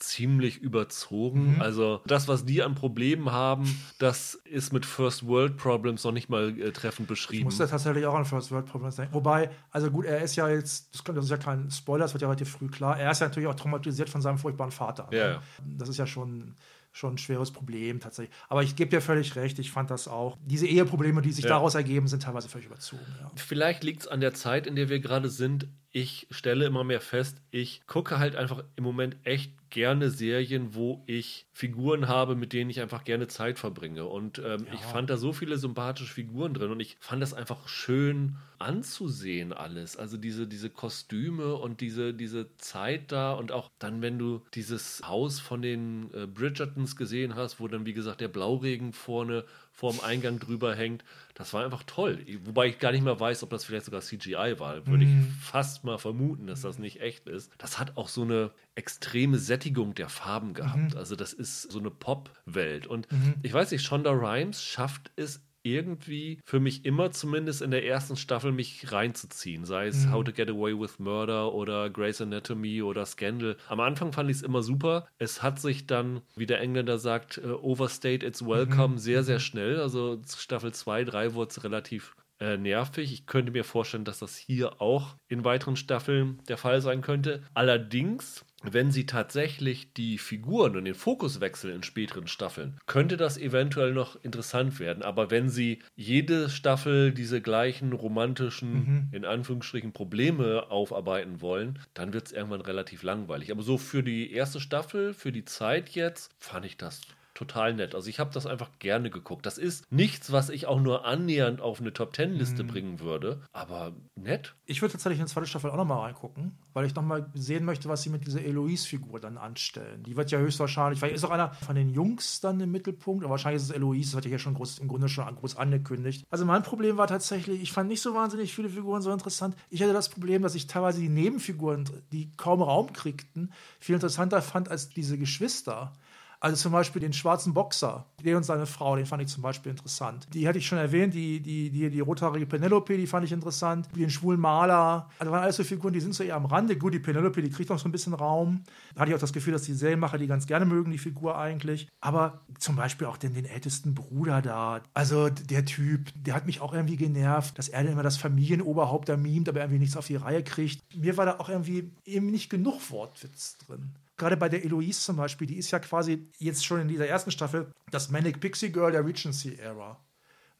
ziemlich überzogen. Also das, was die an Problemen haben, das ist mit First World Problems noch nicht mal äh, treffend Ich beschrieben. musste tatsächlich auch an First World Problems denken. Wobei, also gut, er ist ja jetzt, das, ist ja kein Spoiler, das wird ja relativ früh klar, er ist ja natürlich auch traumatisiert von seinem furchtbaren Vater. ne? Ja, ja. Das ist ja schon, schon ein schweres Problem tatsächlich. Aber ich gebe dir völlig recht, ich fand das auch. Diese Eheprobleme, die sich Ja. daraus ergeben, sind teilweise völlig überzogen. Ja. Vielleicht liegt es an der Zeit, in der wir gerade sind. Ich stelle immer mehr fest, ich gucke halt einfach im Moment echt gerne Serien, wo ich Figuren habe, mit denen ich einfach gerne Zeit verbringe. Und ähm, ja. ich fand da so viele sympathische Figuren drin und ich fand das einfach schön anzusehen alles. Also diese, diese Kostüme und diese, diese Zeit da und auch dann, wenn du dieses Haus von den äh, Bridgertons gesehen hast, wo dann, wie gesagt, der Blauregen vorne vorm Eingang drüber hängt. Das war einfach toll. Wobei ich gar nicht mehr weiß, ob das vielleicht sogar CGI war. Würde mm. ich fast mal vermuten, dass das nicht echt ist. Das hat auch so eine extreme Sättigung der Farben gehabt. Mhm. Also das ist so eine Pop-Welt. Und mhm. ich weiß nicht, Shonda Rhimes schafft es irgendwie für mich immer zumindest in der ersten Staffel mich reinzuziehen. Sei es mhm. How to Get Away with Murder oder Grey's Anatomy oder Scandal. Am Anfang fand ich es immer super. Es hat sich dann, wie der Engländer sagt, uh, overstayed its welcome mhm. sehr, sehr mhm. schnell. Also Staffel 2, 3 wurde es relativ äh, nervig. Ich könnte mir vorstellen, dass das hier auch in weiteren Staffeln der Fall sein könnte. Allerdings wenn sie tatsächlich die Figuren und den Fokus wechseln in späteren Staffeln, könnte das eventuell noch interessant werden. Aber wenn sie jede Staffel diese gleichen romantischen, mhm. in Anführungsstrichen, Probleme aufarbeiten wollen, dann wird es irgendwann relativ langweilig. Aber so für die erste Staffel, für die Zeit jetzt, fand ich das total nett. Also ich habe das einfach gerne geguckt. Das ist nichts, was ich auch nur annähernd auf eine Top Ten Liste mm. bringen würde, aber nett. Ich würde tatsächlich in die zweite Staffel auch nochmal reingucken, weil ich nochmal sehen möchte, was sie mit dieser Eloise-Figur dann anstellen. Die wird ja höchstwahrscheinlich, weil ist auch einer von den Jungs dann im Mittelpunkt, aber wahrscheinlich ist es Eloise, das hat ja schon groß, im Grunde schon groß angekündigt. Also mein Problem war tatsächlich, ich fand nicht so wahnsinnig viele Figuren so interessant. Ich hatte das Problem, dass ich teilweise die Nebenfiguren, die kaum Raum kriegten, viel interessanter fand als diese Geschwister. Also zum Beispiel den schwarzen Boxer, der und seine Frau, den fand ich zum Beispiel interessant. Die hatte ich schon erwähnt, die, die, die, die rothaarige Penelope, die fand ich interessant. Den schwulen Maler. Also waren alles so Figuren, die sind so eher am Rande. Gut, die Penelope, die kriegt noch so ein bisschen Raum. Da hatte ich auch das Gefühl, dass die Serienmacher die ganz gerne mögen, die Figur eigentlich. Aber zum Beispiel auch den, den ältesten Bruder da. Also der Typ, der hat mich auch irgendwie genervt, dass er immer das Familienoberhaupt da mimt, aber irgendwie nichts auf die Reihe kriegt. Mir war da auch irgendwie eben nicht genug Wortwitz drin gerade bei der Eloise zum Beispiel, die ist ja quasi jetzt schon in dieser ersten Staffel das Manic Pixie Girl der Regency-Ära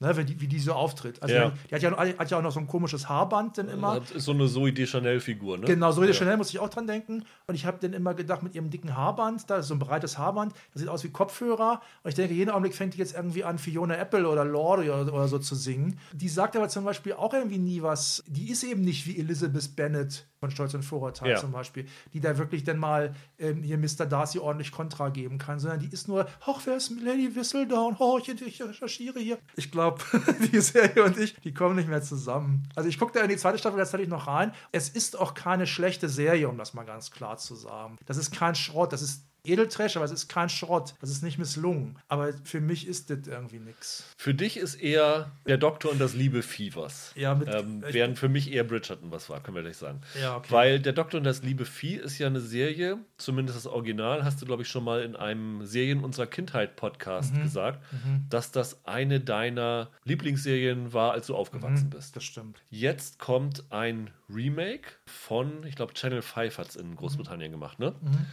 ne, wie, die, wie die so auftritt. Also ja. Die, hat, ja, hat ja auch noch so ein komisches Haarband dann immer. Das ist so eine Zoe de Chanel-Figur, ne? Genau, Zoe de Chanel muss ich auch dran denken. Und ich habe dann immer gedacht, mit ihrem dicken Haarband, da ist so ein breites Haarband, das sieht aus wie Kopfhörer. Und ich denke, jeden Augenblick fängt die jetzt irgendwie an, Fiona Apple oder Lorde oder, oder so zu singen. Die sagt aber zum Beispiel auch irgendwie nie was. Die ist eben nicht wie Elizabeth Bennet von Stolz und Vorurteil ja. zum Beispiel, die da wirklich dann mal ähm, hier Mr. Darcy ordentlich Kontra geben kann, sondern die ist nur, hoch, wer ist Lady Whistledown? Hoch, ich, ich recherchiere hier. Ich glaube, die Serie und ich, die kommen nicht mehr zusammen. Also ich gucke da in die zweite Staffel tatsächlich noch rein. Es ist auch keine schlechte Serie, um das mal ganz klar zu sagen. Das ist kein Schrott, das ist Edeltrash, aber es ist kein Schrott. Das ist nicht misslungen. Aber für mich ist das irgendwie nichts. Für dich ist eher der Doktor und das liebe Vieh was. Ja, mit, ähm, während für mich eher Bridgerton was war, können wir gleich sagen. Ja, okay. Weil der Doktor und das liebe Vieh ist ja eine Serie, zumindest das Original, hast du, glaube ich, schon mal in einem Serien unserer Kindheit Podcast mhm. gesagt, mhm. dass das eine deiner Lieblingsserien war, als du aufgewachsen mhm, bist. Das stimmt. Jetzt kommt ein Remake von, ich glaube, Channel 5 hat es in Großbritannien gemacht, ne? Mhm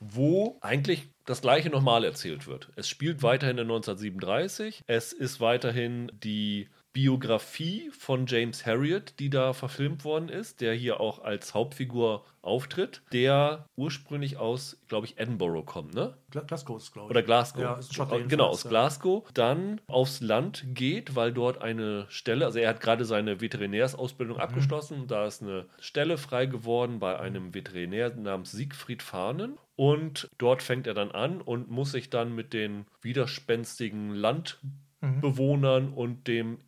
wo eigentlich das gleiche nochmal erzählt wird. Es spielt weiterhin in 1937. Es ist weiterhin die Biografie von James Harriet, die da verfilmt worden ist, der hier auch als Hauptfigur auftritt, der ursprünglich aus, glaube ich, Edinburgh kommt, ne? Glasgow, glaube ich. Oder Glasgow. Ja, ist ein genau, aus Glasgow. Dann aufs Land geht, weil dort eine Stelle, also er hat gerade seine Veterinärsausbildung mhm. abgeschlossen, da ist eine Stelle frei geworden bei einem Veterinär namens Siegfried Fahnen. Und dort fängt er dann an und muss sich dann mit den widerspenstigen Landbewohnern mhm. und dem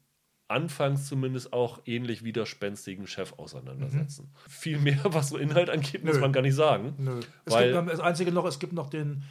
anfangs zumindest auch ähnlich widerspenstigen Chef auseinandersetzen. Mhm. Viel mehr, was so Inhalt angeht, muss man gar nicht sagen. Nö. Weil gibt, das Einzige noch, es gibt noch den,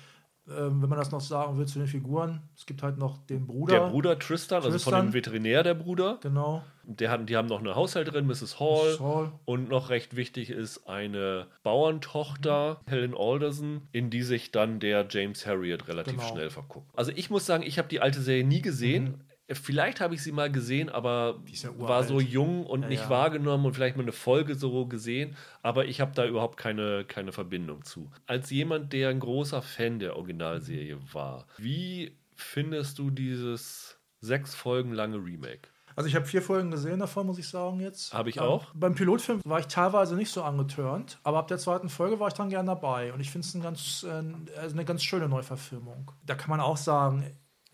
ähm, wenn man das noch sagen will, zu den Figuren, es gibt halt noch den Bruder. Der Bruder Tristan, Tristan. also von dem Veterinär der Bruder. Genau. Der hat, die haben noch eine Haushälterin, Mrs. Hall. Mrs. Hall. Und noch recht wichtig ist eine Bauerntochter, Helen Alderson, in die sich dann der James Harriet relativ genau. schnell verguckt. Also ich muss sagen, ich habe die alte Serie nie gesehen. Mhm. Vielleicht habe ich sie mal gesehen, aber ja war so jung und ja, nicht ja. wahrgenommen und vielleicht mal eine Folge so gesehen, aber ich habe da überhaupt keine, keine Verbindung zu. Als jemand, der ein großer Fan der Originalserie war, wie findest du dieses sechs Folgen lange Remake? Also ich habe vier Folgen gesehen davon, muss ich sagen jetzt. Habe ich Ähm, auch. Beim Pilotfilm war ich teilweise nicht so angetörnt, aber ab der zweiten Folge war ich dann gern dabei und ich finde es ein ganz, äh, also eine ganz schöne Neuverfilmung. Da kann man auch sagen,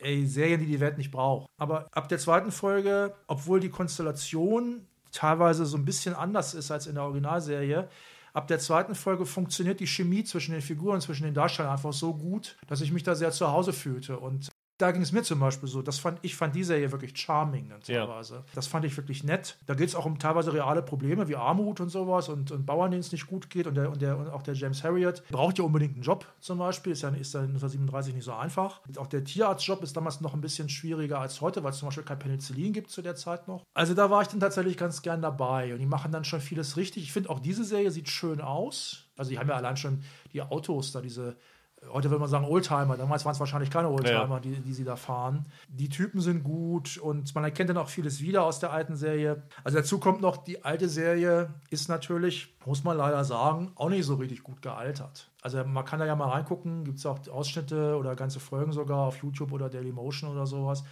ey, Serien, die die Welt nicht braucht. Aber ab der zweiten Folge, obwohl die Konstellation teilweise so ein bisschen anders ist als in der Originalserie, ab der zweiten Folge funktioniert die Chemie zwischen den Figuren, zwischen den Darstellern einfach so gut, dass ich mich da sehr zu Hause fühlte und da ging es mir zum Beispiel so. Das fand, ich fand die Serie wirklich charming dann Ja. teilweise. Das fand ich wirklich nett. Da geht es auch um teilweise reale Probleme wie Armut und sowas und, und Bauern, denen es nicht gut geht. Und, der, und, der, und auch der James Harriet braucht ja unbedingt einen Job zum Beispiel. Ist ja, ist ja 1937 nicht so einfach. Auch der Tierarztjob ist damals noch ein bisschen schwieriger als heute, weil es zum Beispiel kein Penicillin gibt zu der Zeit noch. Also da war ich dann tatsächlich ganz gern dabei. Und die machen dann schon vieles richtig. Ich finde auch diese Serie sieht schön aus. Also die haben ja allein schon die Autos da, diese heute würde man sagen Oldtimer, damals waren es wahrscheinlich keine Oldtimer, Ja. die, die sie da fahren. Die Typen sind gut und man erkennt dann auch vieles wieder aus der alten Serie. Also dazu kommt noch, die alte Serie ist natürlich, muss man leider sagen, auch nicht so richtig gut gealtert. Also man kann da ja mal reingucken, gibt es auch Ausschnitte oder ganze Folgen sogar auf YouTube oder Dailymotion oder sowas.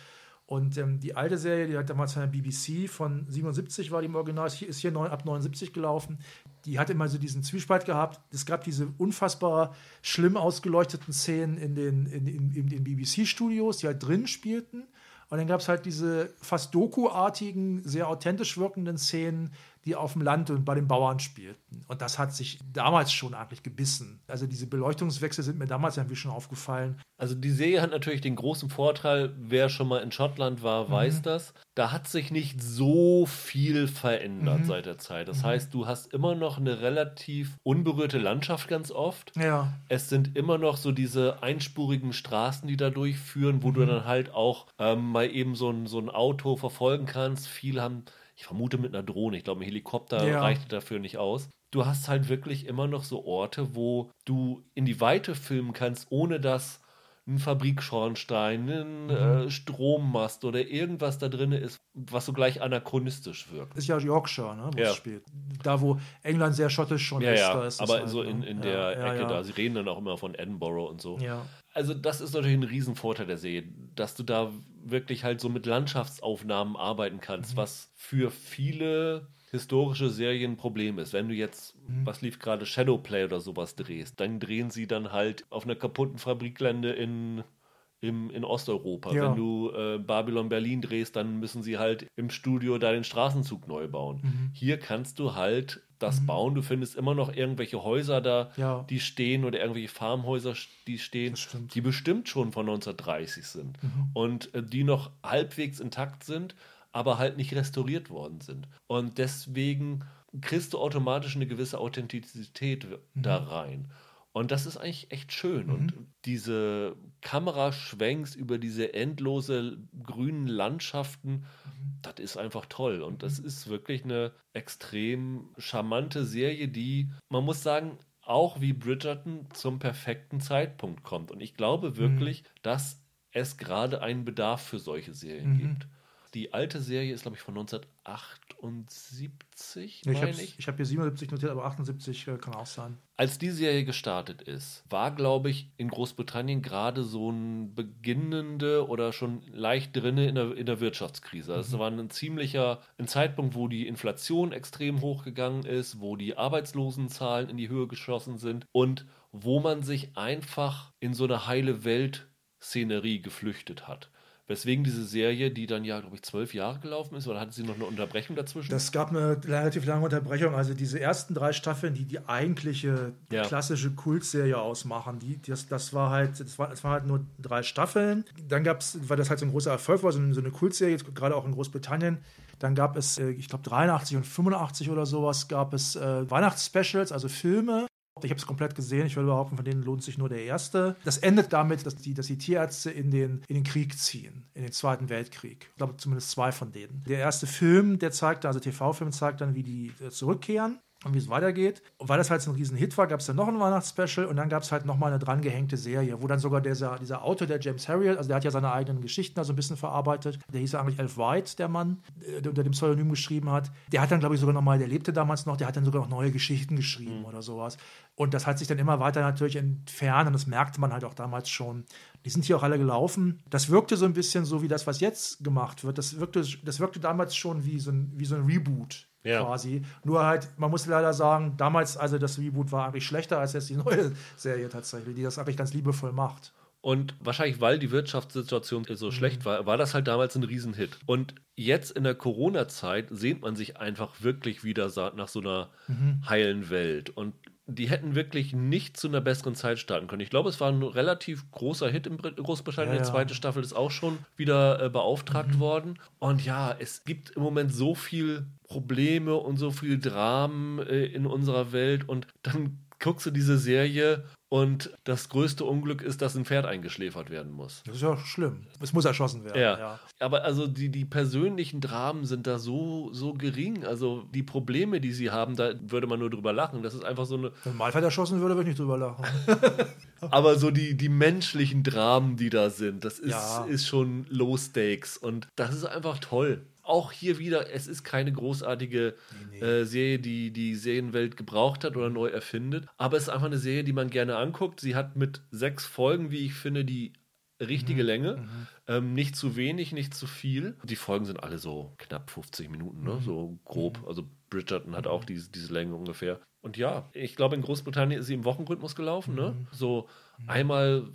Und ähm, die alte Serie, die hat damals von der BBC von 77 war die im Original, ist hier, neun, ab 79 gelaufen. Die hat immer so diesen Zwiespalt gehabt. Es gab diese unfassbar schlimm ausgeleuchteten Szenen in den, in, in, in den BBC-Studios, die halt drin spielten. Und dann gab es halt diese fast Doku-artigen, sehr authentisch wirkenden Szenen, die auf dem Land und bei den Bauern spielten. Und das hat sich damals schon eigentlich gebissen. Also diese Beleuchtungswechsel sind mir damals irgendwie schon aufgefallen. Also die Serie hat natürlich den großen Vorteil, wer schon mal in Schottland war, weiß Mhm. das. Da hat sich nicht so viel verändert Mhm. seit der Zeit. Das heißt, du hast immer noch eine relativ unberührte Landschaft ganz oft. Ja. Es sind immer noch so diese einspurigen Straßen, die da durchführen, wo Mhm. du dann halt auch ähm, mal eben so ein, so ein Auto verfolgen kannst. Viele haben, ich vermute mit einer Drohne, ich glaube ein Helikopter Ja. reicht dafür nicht aus. Du hast halt wirklich immer noch so Orte, wo du in die Weite filmen kannst, ohne dass ein Fabrikschornstein, ein Mhm. äh, Strommast oder irgendwas da drin ist, was so gleich anachronistisch wirkt. ist ja Yorkshire, ne, wo Ja. es spielt. Da, wo England sehr schottisch schon Ja, ist, ja, da ist aber halt, so ne? in, in der ja, Ecke da. Sie reden dann auch immer von Edinburgh und so. Ja. Also das ist natürlich ein Riesenvorteil der Serie, dass du da wirklich halt so mit Landschaftsaufnahmen arbeiten kannst, Mhm. was für viele historische Serien ein Problem ist. Wenn du jetzt, Mhm. was lief gerade, Shadowplay oder sowas drehst, dann drehen sie dann halt auf einer kaputten Fabriklande in, im, in Osteuropa. Ja. Wenn du äh, Babylon Berlin drehst, dann müssen sie halt im Studio da den Straßenzug neu bauen. Mhm. Hier kannst du halt das bauen. Du findest immer noch irgendwelche Häuser da, Ja. die stehen oder irgendwelche Farmhäuser, die stehen, die bestimmt schon von 1930 sind Mhm. und äh, die noch halbwegs intakt sind, aber halt nicht restauriert worden sind. Und deswegen kriegst du automatisch eine gewisse Authentizität da Mhm. rein. Und das ist eigentlich echt schön. Und diese Kameraschwenks über diese endlose grünen Landschaften, das ist einfach toll. Und das ist wirklich eine extrem charmante Serie, die, man muss sagen, auch wie Bridgerton zum perfekten Zeitpunkt kommt. Und ich glaube wirklich, dass es gerade einen Bedarf für solche Serien Mhm. gibt. Die alte Serie ist, glaube ich, von 1978, Ja, ich meine habe ich. ich hab hier 77 notiert, aber 78 äh, kann auch sein. Als die Serie gestartet ist, war, glaube ich, in Großbritannien gerade so ein beginnende oder schon leicht drinne in der, in der Wirtschaftskrise. Es war ein ziemlicher ein Zeitpunkt, wo die Inflation extrem hochgegangen ist, wo die Arbeitslosenzahlen in die Höhe geschossen sind und wo man sich einfach in so eine heile Welt-Szenerie geflüchtet hat. Weswegen diese Serie, die dann ja, glaube ich, zwölf Jahre gelaufen ist, oder hatte sie noch eine Unterbrechung dazwischen? Das gab eine relativ lange Unterbrechung. Also diese ersten drei Staffeln, die die eigentliche Ja. klassische Kultserie ausmachen, die, das, das war halt, das war, das waren halt nur drei Staffeln. Dann gab es, weil das halt so ein großer Erfolg war, so eine, so eine Kultserie, gerade auch in Großbritannien. Dann gab es, äh, ich glaube, 83 und 85 oder sowas, gab es äh, Weihnachtsspecials, also Filme. Ich habe es komplett gesehen. Ich würde behaupten, von denen lohnt sich nur der erste. Das endet damit, dass die, dass die Tierärzte in den, in den Krieg ziehen, in den Zweiten Weltkrieg. Ich glaube, zumindest zwei von denen. Der erste Film, der zeigt, also TV-Film, zeigt dann, wie die äh, zurückkehren. Und wie es weitergeht. Und weil das halt so ein Riesenhit war, gab es dann noch ein Weihnachtsspecial und dann gab es halt nochmal eine drangehängte Serie, wo dann sogar dieser, dieser Autor, der James Harriet, also der hat ja seine eigenen Geschichten da so ein bisschen verarbeitet, der hieß ja eigentlich Elf White, der Mann, der unter dem Pseudonym geschrieben hat. Der hat dann, glaube ich, sogar nochmal, der lebte damals noch, der hat dann sogar noch neue Geschichten geschrieben mhm. oder sowas. Und das hat sich dann immer weiter natürlich entfernt und das merkte man halt auch damals schon. Die sind hier auch alle gelaufen. Das wirkte so ein bisschen so wie das, was jetzt gemacht wird. Das wirkte, das wirkte damals schon wie so ein, wie so ein Reboot ja. quasi. Nur halt, man muss leider sagen, damals, also das Reboot war eigentlich schlechter als jetzt die neue Serie tatsächlich, die das eigentlich ganz liebevoll macht. Und wahrscheinlich, weil die Wirtschaftssituation so mhm. schlecht war, war das halt damals ein Riesenhit. Und jetzt in der Corona-Zeit sehnt man sich einfach wirklich wieder nach so einer mhm. heilen Welt. Und die hätten wirklich nicht zu einer besseren Zeit starten können. Ich glaube, es war ein relativ großer Hit in Großbritannien. Ja, Die zweite Staffel ist auch schon wieder äh, beauftragt mhm. worden. Und ja, es gibt im Moment so viel Probleme und so viel Dramen äh, in unserer Welt. Und dann guckst du diese Serie und das größte Unglück ist, dass ein Pferd eingeschläfert werden muss. Das ist ja schlimm. Es muss erschossen werden. Ja. ja. Aber also die, die persönlichen Dramen sind da so, so gering. Also die Probleme, die sie haben, da würde man nur drüber lachen. Das ist einfach so eine. Wenn ein Pferd erschossen würde, würde ich nicht drüber lachen. Aber so die, die menschlichen Dramen, die da sind, das ist, ja. ist schon Low Stakes. Und das ist einfach toll auch hier wieder, es ist keine großartige nee, nee. Äh, Serie, die die Serienwelt gebraucht hat oder neu erfindet. Aber es ist einfach eine Serie, die man gerne anguckt. Sie hat mit sechs Folgen, wie ich finde, die richtige mhm. Länge. Mhm. Ähm, nicht zu wenig, nicht zu viel. Die Folgen sind alle so knapp 50 Minuten, ne? Mhm. so grob. Mhm. Also Bridgerton hat auch mhm. diese, diese Länge ungefähr. Und ja, ich glaube, in Großbritannien ist sie im Wochenrhythmus gelaufen. Ne? Mhm. So einmal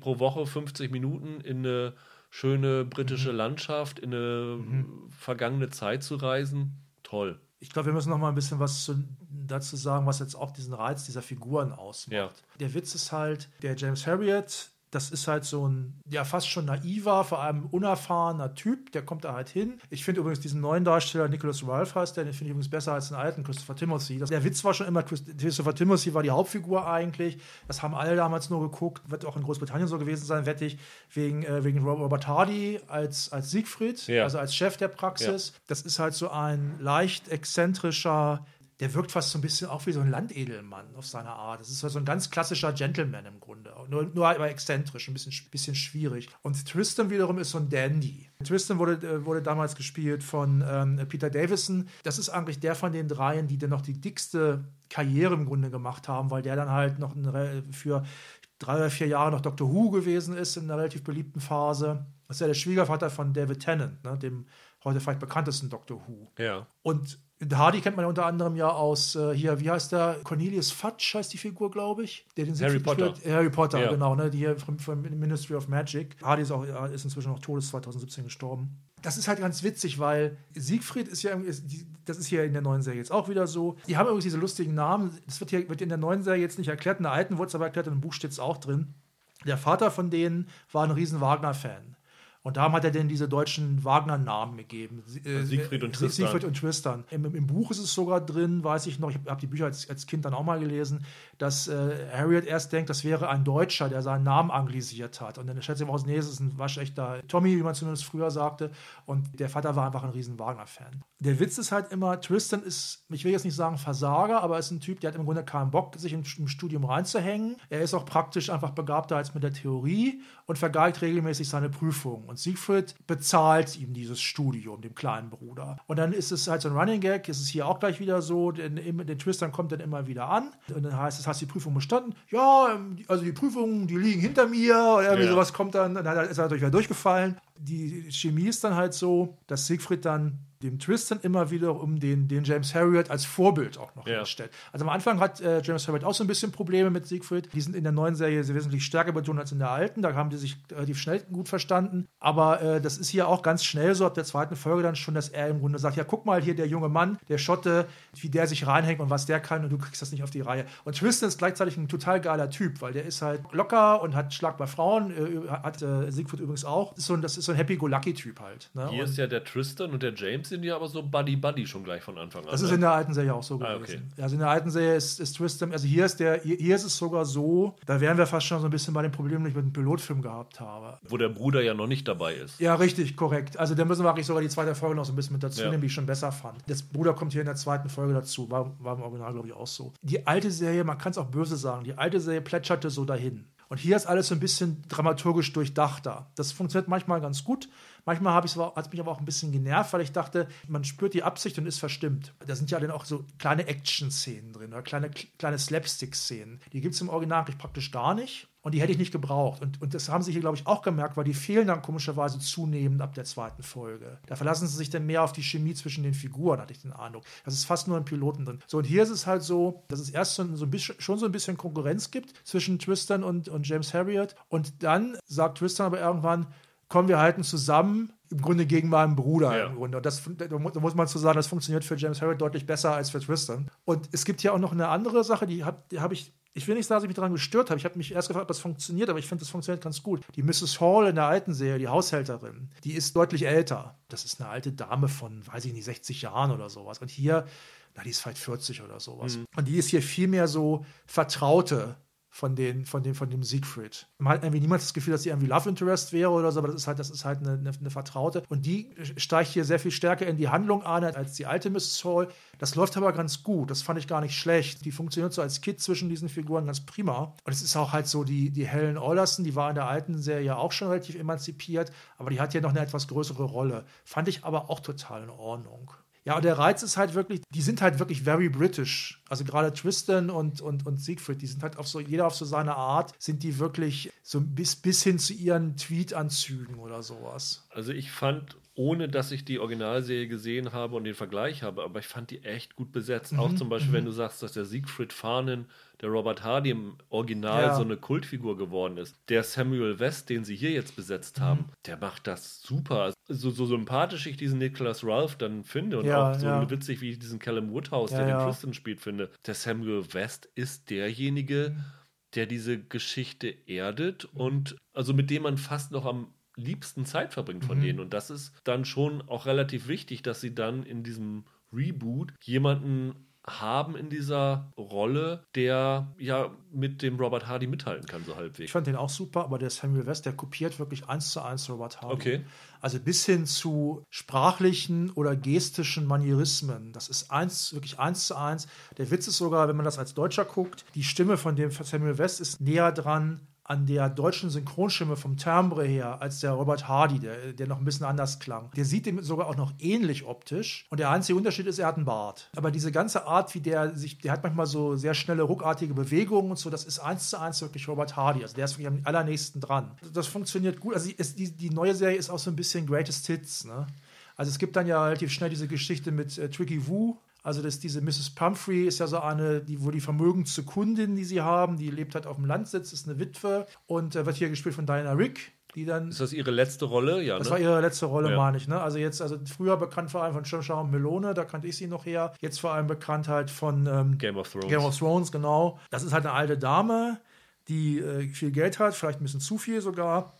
pro Woche 50 Minuten in eine schöne britische mhm. Landschaft, in eine mhm. vergangene Zeit zu reisen. Toll. Ich glaube, wir müssen noch mal ein bisschen was zu, dazu sagen, was jetzt auch diesen Reiz dieser Figuren ausmacht. Ja. Der Witz ist halt, der James Harriet, das ist halt so ein, ja, fast schon naiver, vor allem unerfahrener Typ, der kommt da halt hin. Ich finde übrigens diesen neuen Darsteller, Nicholas Ralph heißt der, den finde ich übrigens besser als den alten Christopher Timothy. Das, der Witz war schon immer, Christopher Timothy war die Hauptfigur eigentlich. Das haben alle damals nur geguckt, wird auch in Großbritannien so gewesen sein, wette ich, wegen, äh, wegen Robert Hardy als, als Siegfried, ja. also als Chef der Praxis. Ja. Das ist halt so ein leicht exzentrischer, der wirkt fast so ein bisschen auch wie so ein Landedelmann auf seine Art. Das ist so ein ganz klassischer Gentleman im Grunde. Nur, nur aber exzentrisch, ein bisschen, bisschen schwierig. Und Tristan wiederum ist so ein Dandy. Tristan wurde, äh, wurde damals gespielt von ähm, Peter Davison. Das ist eigentlich der von den dreien, die dann noch die dickste Karriere im Grunde gemacht haben, weil der dann halt noch für drei oder vier Jahre noch Doctor Who gewesen ist in einer relativ beliebten Phase. Das ist ja der Schwiegervater von David Tennant, ne, dem heute vielleicht bekanntesten Doctor Who. Ja. Und Hardy kennt man ja unter anderem ja aus äh, hier, wie heißt der? Cornelius Fudge heißt die Figur, glaube ich. Der den Harry Potter. Spielt. Harry Potter, ja. genau, ne? Die hier vom, vom, Ministry of Magic. Hardy ist auch ist inzwischen noch tot, ist 2017 gestorben. Das ist halt ganz witzig, weil Siegfried ist ja das ist hier in der neuen Serie jetzt auch wieder so. Die haben übrigens diese lustigen Namen. Das wird hier wird in der neuen Serie jetzt nicht erklärt, in der alten wurde es aber erklärt, in dem Buch steht es auch drin. Der Vater von denen war ein riesen Wagner-Fan. Und darum hat er denn diese deutschen Wagner-Namen gegeben. Äh, Siegfried und Tristan. Siegfried und Tristan. Im, Im, Buch ist es sogar drin, weiß ich noch, ich habe die Bücher als, als, Kind dann auch mal gelesen, dass äh, Harriet erst denkt, das wäre ein Deutscher, der seinen Namen anglisiert hat. Und dann schätze ich mal aus, nee, es ist ein waschechter Tommy, wie man zumindest früher sagte. Und der Vater war einfach ein riesen Wagner-Fan. Der Witz ist halt immer, Tristan ist, ich will jetzt nicht sagen Versager, aber ist ein Typ, der hat im Grunde keinen Bock, sich im, im Studium reinzuhängen. Er ist auch praktisch einfach begabter als mit der Theorie und vergeigt regelmäßig seine Prüfungen. Und Siegfried bezahlt ihm dieses Studium, dem kleinen Bruder. Und dann ist es halt so ein Running Gag, ist es hier auch gleich wieder so, den, den Tristan kommt dann immer wieder an und dann heißt es, hast du die Prüfung bestanden? Ja, ähm, also die Prüfungen, die liegen hinter mir oder irgendwie ja. sowas kommt dann, dann ist er natürlich wieder durchgefallen. Die Chemie ist dann halt so, dass Siegfried dann dem Tristan immer wieder um den, den James Harriet als Vorbild auch noch ja. hinstellt. Also am Anfang hat äh, James Harriet auch so ein bisschen Probleme mit Siegfried. Die sind in der neuen Serie wesentlich stärker betont als in der alten. Da haben die sich relativ schnell gut verstanden. Aber äh, das ist hier auch ganz schnell so ab der zweiten Folge dann schon, dass er im Grunde sagt, ja guck mal hier der junge Mann, der Schotte, wie der sich reinhängt und was der kann und du kriegst das nicht auf die Reihe. Und Tristan ist gleichzeitig ein total geiler Typ, weil der ist halt locker und hat Schlag bei Frauen, äh, hat äh, Siegfried übrigens auch. Das ist so ein, das ist so ein Happy-Go-Lucky-Typ halt. Ne? Hier und ist ja der Tristan und der James sind ja aber so Buddy-Buddy schon gleich von Anfang an. Das ist ne? in der alten Serie auch so Ah, gewesen. okay. Also in der alten Serie ist, ist Twisted, also hier ist der, hier, ist es sogar so, da wären wir fast schon so ein bisschen bei den Problemen, die ich mit dem Pilotfilm gehabt habe. Wo der Bruder ja noch nicht dabei ist. Ja, richtig, korrekt. Also da müssen wir eigentlich sogar die zweite Folge noch so ein bisschen mit dazu Ja. nehmen, die ich schon besser fand. Das Bruder kommt hier in der zweiten Folge dazu, war, war im Original, glaube ich, auch so. Die alte Serie, man kann es auch böse sagen, die alte Serie plätscherte so dahin. Und hier ist alles so ein bisschen dramaturgisch durchdachter. Das funktioniert manchmal ganz gut. Manchmal hat es mich aber auch ein bisschen genervt, weil ich dachte, man spürt die Absicht und ist verstimmt. Da sind ja dann auch so kleine Action-Szenen drin oder kleine, kleine Slapstick-Szenen. Die gibt es im Original praktisch gar nicht. Und die hätte ich nicht gebraucht. Und, und das haben sie hier, glaube ich, auch gemerkt, weil die fehlen dann komischerweise zunehmend ab der zweiten Folge. Da verlassen sie sich dann mehr auf die Chemie zwischen den Figuren, hatte ich den Eindruck. Das ist fast nur im Piloten drin. So, und hier ist es halt so, dass es erst so, so ein bisschen, schon so ein bisschen Konkurrenz gibt zwischen Tristan und, und James Harriet. Und dann sagt Tristan aber irgendwann, komm, wir halten zusammen, im Grunde gegen meinen Bruder. Ja. Im Grunde. Und das, da mu- da muss man zu sagen, das funktioniert für James Harriet deutlich besser als für Tristan. Und es gibt hier auch noch eine andere Sache, die habe hab ich, ich will nicht sagen, dass ich mich daran gestört habe. Ich habe mich erst gefragt, ob das funktioniert, aber ich finde, das funktioniert ganz gut. Die Mrs. Hall in der alten Serie, die Haushälterin, die ist deutlich älter. Das ist eine alte Dame von, weiß ich nicht, 60 Jahren oder sowas. Und hier, na, die ist vielleicht 40 oder sowas. Und die ist hier viel mehr so Vertraute von, den, von, dem, von dem Siegfried. Man hat irgendwie niemals das Gefühl, dass sie irgendwie Love Interest wäre oder so, aber das ist halt, das ist halt eine, eine, eine Vertraute. Und die steigt hier sehr viel stärker in die Handlung ein als die alte Mrs. Hall. Das läuft aber ganz gut. Das fand ich gar nicht schlecht. Die funktioniert so als Kit zwischen diesen Figuren ganz prima. Und es ist auch halt so, die, die Helen Ollerson, die war in der alten Serie auch schon relativ emanzipiert, aber die hat hier noch eine etwas größere Rolle. Fand ich aber auch total in Ordnung. Ja, und der Reiz ist halt wirklich, die sind halt wirklich very British. Also gerade Tristan und, und, und Siegfried, die sind halt auf so, jeder auf so seine Art, sind die wirklich so bis, bis hin zu ihren Tweet-Anzügen oder sowas. Also ich fand, ohne dass ich die Originalserie gesehen habe und den Vergleich habe, aber ich fand die echt gut besetzt. Mhm, Auch zum Beispiel, wenn du sagst, dass der Siegfried Farnen, der Robert Hardy im Original Ja. so eine Kultfigur geworden ist. Der Samuel West, den sie hier jetzt besetzt haben, Mhm. der macht das super. So, so sympathisch ich diesen Nicholas Ralph dann finde und Ja, auch so ja. witzig, wie ich diesen Callum Woodhouse, der den Tristan spielt, finde. Der Samuel West ist derjenige, Mhm. der diese Geschichte erdet und also mit dem man fast noch am liebsten Zeit verbringt von Mhm. denen. Und das ist dann schon auch relativ wichtig, dass sie dann in diesem Reboot jemanden haben in dieser Rolle, der ja mit dem Robert Hardy mithalten kann, so Ich halbwegs. fand den auch super, aber der Samuel West, der kopiert wirklich eins zu eins Robert Hardy. Okay. Also bis hin zu sprachlichen oder gestischen Manierismen. Das ist eins, wirklich eins zu eins. Der Witz ist sogar, wenn man das als Deutscher guckt, die Stimme von dem Samuel West ist näher dran an der deutschen Synchronstimme vom Timbre her als der Robert Hardy, der, der noch ein bisschen anders klang. Der sieht dem sogar auch noch ähnlich optisch. Und der einzige Unterschied ist, er hat einen Bart. Aber diese ganze Art, wie der sich, der hat manchmal so sehr schnelle, ruckartige Bewegungen und so, das ist eins zu eins wirklich Robert Hardy. Also der ist wirklich am allernächsten dran. Das funktioniert gut. Also die, die neue Serie ist auch so ein bisschen Greatest Hits, ne? Also es gibt dann ja relativ schnell diese Geschichte mit äh, Tricky Wu. Also das, diese Mrs. Pumphrey ist ja so eine, die, wo die vermögendste Kundin, die sie haben, die lebt halt auf dem Landsitz, ist eine Witwe und äh, wird hier gespielt von Diana Rick, die dann Ist das ihre letzte Rolle? Ja, das ne? war ihre letzte Rolle, Ja. meine ich. Ne? Also jetzt, also früher bekannt vor allem von Schirmschau und Melone, da kannte ich sie noch her. Jetzt vor allem bekannt halt von ähm, Game of Thrones. Game of Thrones, genau. Das ist halt eine alte Dame, die äh, viel Geld hat, vielleicht ein bisschen zu viel sogar,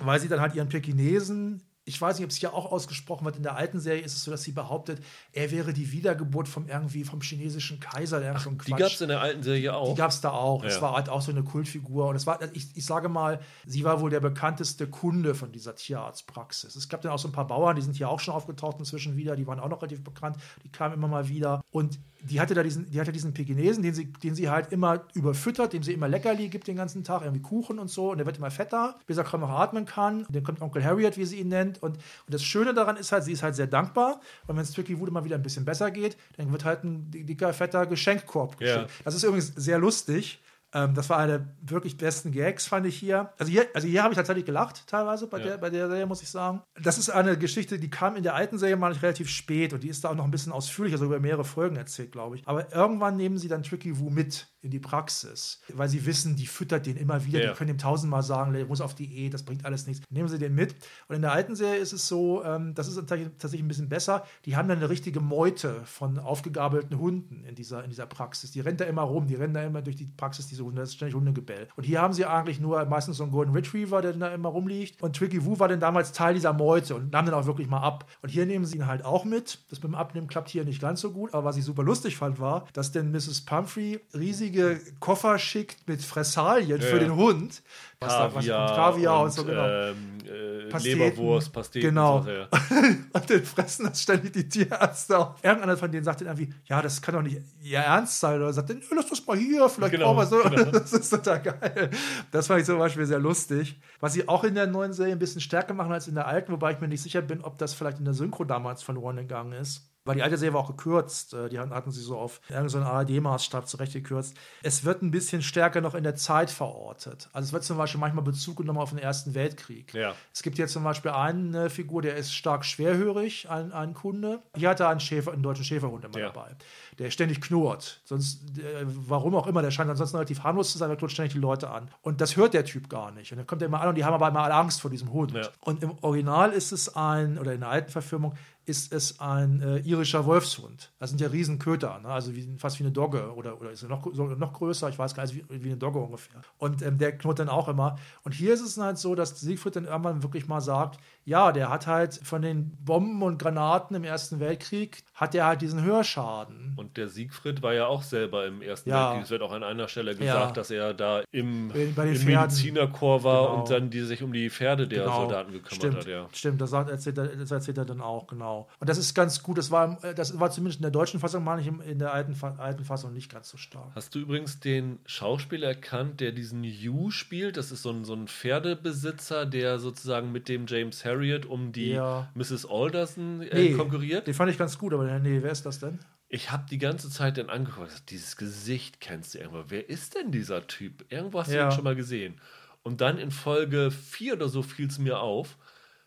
weil sie dann halt ihren Pekinesen ich weiß nicht, ob es hier auch ausgesprochen wird. In der alten Serie ist es so, dass sie behauptet, er wäre die Wiedergeburt vom irgendwie vom chinesischen Kaiser. Der so ein Die gab es in der alten Serie auch. die gab es da auch. Es Ja. war halt auch so eine Kultfigur. Und es war, ich, ich sage mal, sie war wohl der bekannteste Kunde von dieser Tierarztpraxis. Es gab dann auch so ein paar Bauern, die sind hier auch schon aufgetaucht inzwischen wieder. Die waren auch noch relativ bekannt. Die kamen immer mal wieder. Und die hatte da diesen, die hatte diesen Pekinesen, den sie, den sie halt immer überfüttert, dem sie immer Leckerli gibt den ganzen Tag, irgendwie Kuchen und so. Und der wird immer fetter, bis er kaum noch atmen kann. Dann kommt Onkel Harriet, wie sie ihn nennt. Und, und das Schöne daran ist halt, sie ist halt sehr dankbar. Und wenn es Tricky Wood mal wieder ein bisschen besser geht, dann wird halt ein dicker, fetter Geschenkkorb Ja. geschickt. Das ist übrigens sehr lustig. Ähm, das war eine der wirklich besten Gags, fand ich hier. Also hier, also hier habe ich tatsächlich gelacht, teilweise bei, Ja. der, bei der Serie, muss ich sagen. Das ist eine Geschichte, die kam in der alten Serie mal relativ spät und die ist da auch noch ein bisschen ausführlicher, so über mehrere Folgen erzählt, glaube ich. Aber irgendwann nehmen sie dann Tricky Woo mit in die Praxis, weil sie wissen, die füttert den immer wieder, Ja. die können ihm tausendmal sagen, der muss auf Diät, das bringt alles nichts. Nehmen sie den mit. Und in der alten Serie ist es so, ähm, das ist tatsächlich tatsächlich ein bisschen besser, die haben dann eine richtige Meute von aufgegabelten Hunden in dieser, in dieser Praxis. Die rennt da immer rum, die rennen da immer durch die Praxis, diese Hunde, das ist ständig Hundegebell. Und hier haben sie eigentlich nur meistens so einen Golden Retriever, der da immer rumliegt. Und Tricky Woo war dann damals Teil dieser Meute und nahm den auch wirklich mal ab. Und hier nehmen sie ihn halt auch mit. Das mit dem Abnehmen klappt hier nicht ganz so gut. Aber was ich super lustig fand, war, dass denn Mrs. Pumphrey riesige Koffer schickt mit Fressalien für Ja. den Hund. Was- Kaviar, und und, so, genau. ähm, äh, Pasteten. Leberwurst, Pasteten. Genau. So, ja. und dann fressen das ständig die Tierärzte auf. Irgendeiner von denen sagt dann irgendwie, ja, das kann doch nicht ihr Ernst sein. Oder sagt dann, lass das mal hier, vielleicht Genau, brauchen wir so. genau. Das ist total geil. Das fand ich zum Beispiel sehr lustig. Was sie auch in der neuen Serie ein bisschen stärker machen als in der alten, wobei ich mir nicht sicher bin, ob das vielleicht in der Synchro damals verloren gegangen ist. Weil die alte Serie war auch gekürzt. Äh, Die hatten sie so auf irgendeinen ARD-Maßstab zurechtgekürzt. Es wird ein bisschen stärker noch in der Zeit verortet. Also es wird zum Beispiel manchmal Bezug genommen auf den Ersten Weltkrieg. Ja. Es gibt hier zum Beispiel eine Figur, der ist stark schwerhörig, ein, ein Kunde. Hier hat er einen, Schäfer, einen deutschen Schäferhund immer Ja. dabei, der ständig knurrt. Sonst, äh, warum auch immer, der scheint ansonsten relativ harmlos zu sein, der knurrt ständig die Leute an. Und das hört der Typ gar nicht. Und dann kommt er immer an und die haben aber immer alle Angst vor diesem Hund. Ja. Und im Original ist es ein, oder in der alten Verfilmung, ist es ein äh, irischer Wolfshund. Das sind ja Riesenköter, ne? also wie, fast wie eine Dogge oder, oder ist er noch, so, noch größer, ich weiß gar nicht, wie, wie eine Dogge ungefähr. Und ähm, der knurrt dann auch immer. Und hier ist es halt so, dass Siegfried dann irgendwann wirklich mal sagt, ja, der hat halt von den Bomben und Granaten im Ersten Weltkrieg, hat der halt diesen Hörschaden. Und der Siegfried war ja auch selber im Ersten Ja. Weltkrieg. Es wird auch an einer Stelle gesagt, Ja. dass er da im, Bei- im. Medizinerchor war Genau. und dann die sich um die Pferde der Genau. Soldaten gekümmert stimmt, hat. Ja. Stimmt, das, erzählt er, das erzählt er dann auch, genau. Und das ist ganz gut. Das war, im- das war zumindest in der deutschen Fassung, meine ich, in der alten, alten Fassung nicht ganz so stark. Hast du übrigens den Schauspieler erkannt, der diesen Hugh spielt? Das ist so ein, so ein Pferdebesitzer, der sozusagen mit dem James Harriet um die Ja. Mrs. Alderson äh, Nee, konkurriert. Den fand ich ganz gut, aber nee, wer ist das denn? Ich habe die ganze Zeit dann angeguckt, dieses Gesicht kennst du irgendwo. Wer ist denn dieser Typ? Irgendwo hast du Ja. ihn schon mal gesehen. Und dann in Folge 4 oder so fiel es mir auf,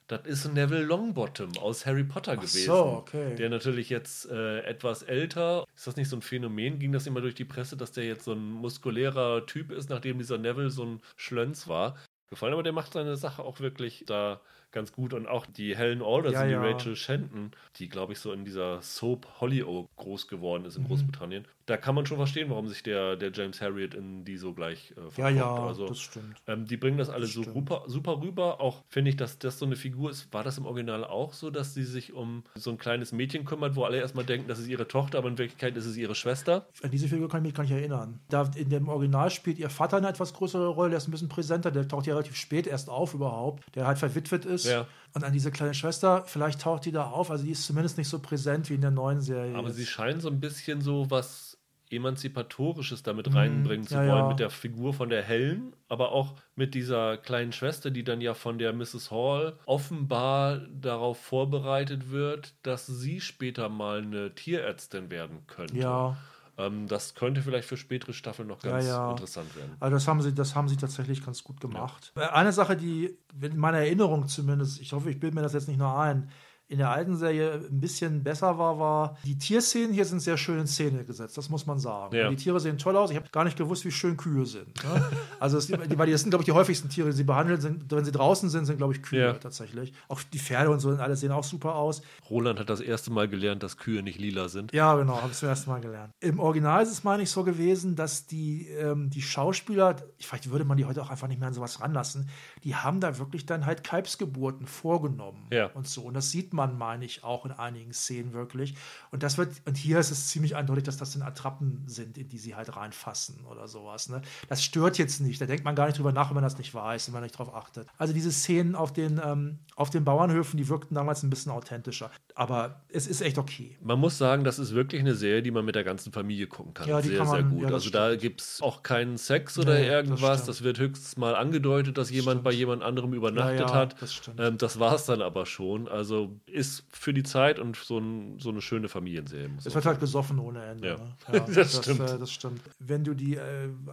das ist Neville Longbottom aus Harry Potter Ach gewesen. so, okay. Der natürlich jetzt äh, etwas älter. Ist das nicht so ein Phänomen? Ging das immer durch die Presse, dass der jetzt so ein muskulärer Typ ist, nachdem dieser Neville so ein Schlönz war? Gefallen, aber der macht seine Sache auch wirklich da ganz gut. Und auch die Helen Alderson, Ja, die ja. Rachel Shenton, die, glaube ich, so in dieser Soap Hollyoak groß geworden Mhm. ist in Großbritannien. Da kann man schon verstehen, warum sich der, der James Harriet in die so gleich äh, Ja, verkauft. ja, also, das stimmt. ähm, die bringen das alle so stimmt. super, super rüber. Auch finde ich, dass das so eine Figur ist. War das im Original auch so, dass sie sich um so ein kleines Mädchen kümmert, wo alle erstmal denken, das ist ihre Tochter, aber in Wirklichkeit ist es ihre Schwester? An diese Figur kann ich mich gar nicht erinnern. Da in dem Original spielt ihr Vater eine etwas größere Rolle, der ist ein bisschen präsenter, der taucht ja relativ spät erst auf überhaupt, der halt verwitwet ist. Ja. Und an diese kleine Schwester, vielleicht taucht die da auf, also die ist zumindest nicht so präsent wie in der neuen Serie. Aber jetzt. sie scheinen so ein bisschen so was Emanzipatorisches damit reinbringen zu Mhm. ja, wollen, ja. mit der Figur von der Helen, aber auch mit dieser kleinen Schwester, die dann ja von der Mrs. Hall offenbar darauf vorbereitet wird, dass sie später mal eine Tierärztin werden könnte. Ja. Ähm, das könnte vielleicht für spätere Staffeln noch Ja, ganz ja. interessant werden. Also das haben sie, das haben sie tatsächlich ganz gut gemacht. Äh, Eine Sache, die in meiner Erinnerung zumindest, ich hoffe, ich bilde mir das jetzt nicht nur ein, in der alten Serie ein bisschen besser war, war, die Tierszenen hier sind sehr schön in Szene gesetzt, das muss man sagen. Ja. Die Tiere sehen toll aus. Ich habe gar nicht gewusst, wie schön Kühe sind. Ne? Also, es, die, weil das sind, glaube ich, die häufigsten Tiere, die sie behandeln, sind, wenn sie draußen sind, sind, glaube ich, Kühe Ja. tatsächlich. Auch die Pferde und so, und alles sehen auch super aus. Roland hat das erste Mal gelernt, dass Kühe nicht lila sind. Ja, genau, habe ich zum ersten Mal gelernt. Im Original ist es, meine ich, so gewesen, dass die, ähm, die Schauspieler, ich vielleicht würde man die heute auch einfach nicht mehr an sowas ranlassen, die haben da wirklich dann halt Kalbsgeburten vorgenommen Ja. und so. Und das sieht man, meine ich, auch in einigen Szenen wirklich. Und das wird, und hier ist es ziemlich eindeutig, dass das dann Attrappen sind, in die sie halt reinfassen oder sowas. Ne? Das stört jetzt nicht. Da denkt man gar nicht drüber nach, wenn man das nicht weiß, wenn man nicht drauf achtet. Also diese Szenen auf den, ähm, auf den Bauernhöfen, die wirkten damals ein bisschen authentischer. Aber es ist echt okay. Man muss sagen, das ist wirklich eine Serie, die man mit der ganzen Familie gucken kann. Ja, sehr, kann man- sehr gut. ja, das also da gibt es auch keinen Sex oder Nee, das irgendwas. stimmt. Das, wird höchstens mal angedeutet, dass jemand stimmt. bei jemand anderem übernachtet Ja, hat. das stimmt. Ähm, das war es dann aber schon. Also ist für die Zeit und so, ein, so eine schöne Familienserie. Es wird halt gesoffen ohne Ende. Ja. Ne? Das stimmt. Äh, das stimmt. Wenn du die äh,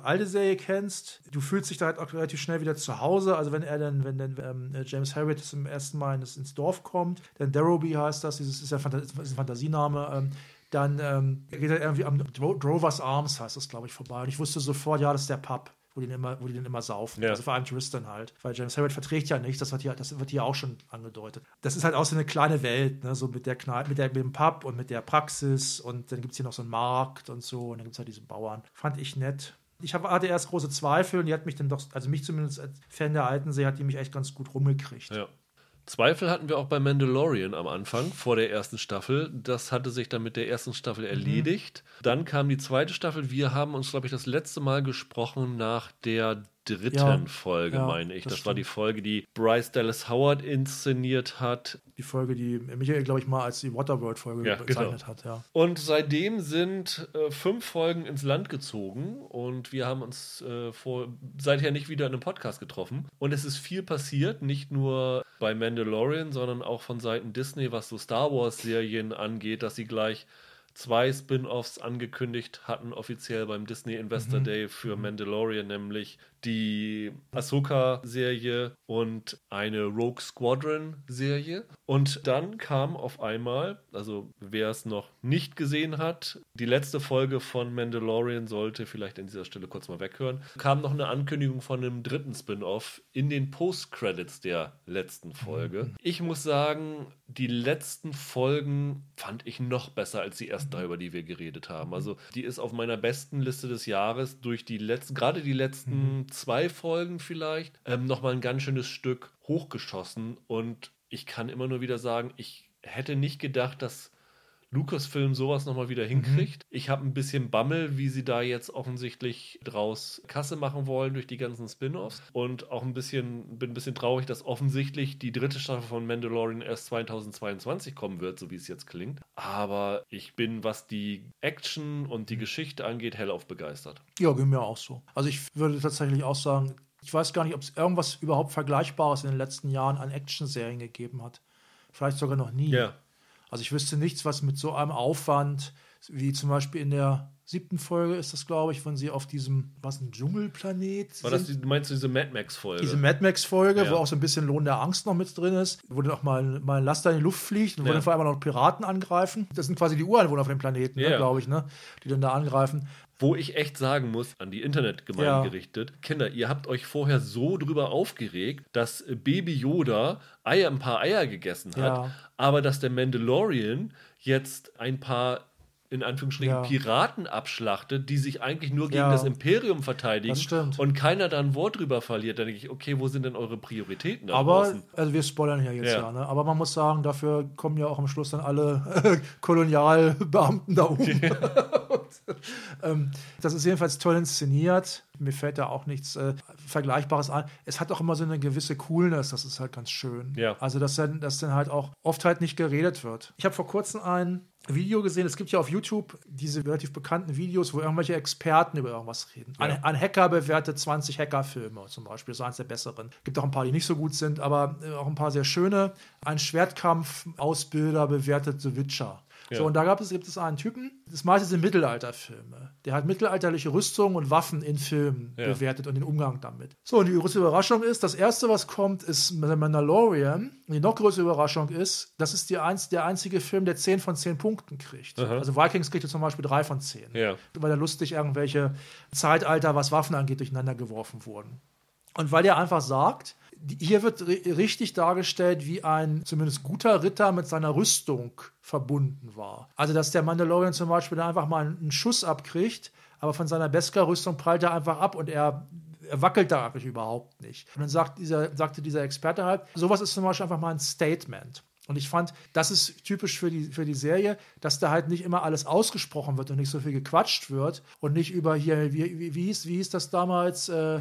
alte Serie kennst, du fühlst dich da halt auch relativ schnell wieder zu Hause. Also wenn er dann, wenn dann ähm, James Harriet zum ersten Mal ins, ins Dorf kommt, dann Darrowby heißt das, dieses ist ja ein Fantasiename. Ähm, dann ähm, geht er irgendwie am Dro Drovers Arms, heißt das, glaube ich, vorbei. Und ich wusste sofort, ja, das ist der Pub wo die, immer, wo die den immer saufen. Ja. Also vor allem Tristan halt. Weil James Harriet verträgt ja nichts, das wird, hier, das wird hier auch schon angedeutet. Das ist halt auch so eine kleine Welt, ne? so mit der Kneipe, mit, der, mit dem Pub und mit der Praxis und dann gibt es hier noch so einen Markt und so und dann gibt es halt diese Bauern. Fand ich nett. Ich hatte erst große Zweifel und die hat mich dann doch, also mich zumindest als Fan der alten See, hat die mich echt ganz gut rumgekriegt. Ja. Zweifel hatten wir auch bei Mandalorian am Anfang, vor der ersten Staffel. Das hatte sich dann mit der ersten Staffel mhm. erledigt. Mhm. Dann kam die zweite Staffel. Wir haben uns, glaube ich, das letzte Mal gesprochen nach der dritten ja, Folge, ja, meine ich. Das, das war die Folge, die Bryce Dallas Howard inszeniert hat. Die Folge, die Michael, glaube ich, mal als die Waterworld-Folge ja, bezeichnet genau. hat. Ja. Und seitdem sind äh, fünf Folgen ins Land gezogen und wir haben uns äh, vor, seither nicht wieder in einem Podcast getroffen. Und es ist viel passiert, nicht nur bei Mandalorian, sondern auch von Seiten Disney, was so Star Wars-Serien angeht, dass sie gleich zwei Spin-offs angekündigt hatten, offiziell beim Disney Investor mhm. Day für Mandalorian, nämlich die Ahsoka-Serie und eine Rogue Squadron-Serie. Und dann kam auf einmal, also wer es noch nicht gesehen hat, die letzte Folge von Mandalorian sollte vielleicht an dieser Stelle kurz mal weghören, kam noch eine Ankündigung von einem dritten Spin-off in den Post-Credits der letzten Folge. Mhm. Ich muss sagen, die letzten Folgen fand ich noch besser als die ersten drei, über die wir geredet haben. Also die ist auf meiner besten Liste des Jahres durch die letzten, gerade die letzten mhm zwei Folgen vielleicht ähm, nochmal ein ganz schönes Stück hochgeschossen. Und ich kann immer nur wieder sagen, ich hätte nicht gedacht, dass Lucasfilm sowas nochmal wieder hinkriegt. Mhm. Ich habe ein bisschen Bammel, wie sie da jetzt offensichtlich draus Kasse machen wollen durch die ganzen Spin-offs. Und auch ein bisschen, bin ein bisschen traurig, dass offensichtlich die dritte Staffel von Mandalorian erst 2022 kommen wird, so wie es jetzt klingt. Aber ich bin, was die Action und die Geschichte angeht, hellauf begeistert. Ja, ging mir auch so. Also ich würde tatsächlich auch sagen, ich weiß gar nicht, ob es irgendwas überhaupt Vergleichbares in den letzten Jahren an Action-Serien gegeben hat. Vielleicht sogar noch nie. Ja. Also ich wüsste nichts, was mit so einem Aufwand, wie zum Beispiel in der siebten Folge ist das, glaube ich, wenn sie auf diesem, was, ein Dschungelplanet War das, die, meinst du diese Mad Max-Folge? Diese Mad Max-Folge, ja. wo auch so ein bisschen Lohn der Angst noch mit drin ist, wo dann auch mal, mal ein Laster in die Luft fliegt und ja. wo dann vor allem noch Piraten angreifen. Das sind quasi die Ureinwohner auf dem Planeten, ne, ja. ne, glaube ich, ne, die dann da angreifen. Wo ich echt sagen muss, an die Internetgemeinde ja. gerichtet, Kinder, ihr habt euch vorher so drüber aufgeregt, dass Baby Yoda Eier, ein paar Eier gegessen hat, ja. aber dass der Mandalorian jetzt ein paar in Anführungsstrichen ja. Piraten abschlachtet, die sich eigentlich nur gegen ja. das Imperium verteidigen und keiner da ein Wort drüber verliert, dann denke ich, okay, wo sind denn eure Prioritäten? Aber, draußen? also wir spoilern ja jetzt ja, ja ne? aber man muss sagen, dafür kommen ja auch am Schluss dann alle Kolonialbeamten da und, ähm, das ist jedenfalls toll inszeniert. Mir fällt da auch nichts äh, Vergleichbares an. Es hat auch immer so eine gewisse Coolness, das ist halt ganz schön. Ja. Also, dass dann, dass dann halt auch oft halt nicht geredet wird. Ich habe vor kurzem ein Video gesehen. Es gibt ja auf YouTube diese relativ bekannten Videos, wo irgendwelche Experten über irgendwas reden. Ja. Ein, ein, Hacker bewertet 20 Hackerfilme zum Beispiel, so eins der besseren. Gibt auch ein paar, die nicht so gut sind, aber äh, auch ein paar sehr schöne. Ein Schwertkampf-Ausbilder bewertet The Witcher. Ja. So, und da gab es, gibt es einen Typen, das meiste sind Mittelalterfilme. Der hat mittelalterliche Rüstungen und Waffen in Filmen ja. bewertet und den Umgang damit. So, und die größte Überraschung ist, das erste, was kommt, ist The Mandalorian. Und die noch größere Überraschung ist, das ist die einz der einzige Film, der 10 von 10 Punkten kriegt. Aha. Also Vikings kriegt zum Beispiel 3 von 10. Ja. Weil da lustig irgendwelche Zeitalter, was Waffen angeht, durcheinander geworfen wurden. Und weil er einfach sagt, hier wird richtig dargestellt, wie ein zumindest guter Ritter mit seiner Rüstung verbunden war. Also, dass der Mandalorian zum Beispiel dann einfach mal einen Schuss abkriegt, aber von seiner Beskar-Rüstung prallt er einfach ab und er, er wackelt da eigentlich überhaupt nicht. Und dann sagt dieser, sagte dieser Experte halt, sowas ist zum Beispiel einfach mal ein Statement. Und ich fand, das ist typisch für die, für die Serie, dass da halt nicht immer alles ausgesprochen wird und nicht so viel gequatscht wird und nicht über hier, wie, wie, wie, hieß, wie hieß das damals? Äh,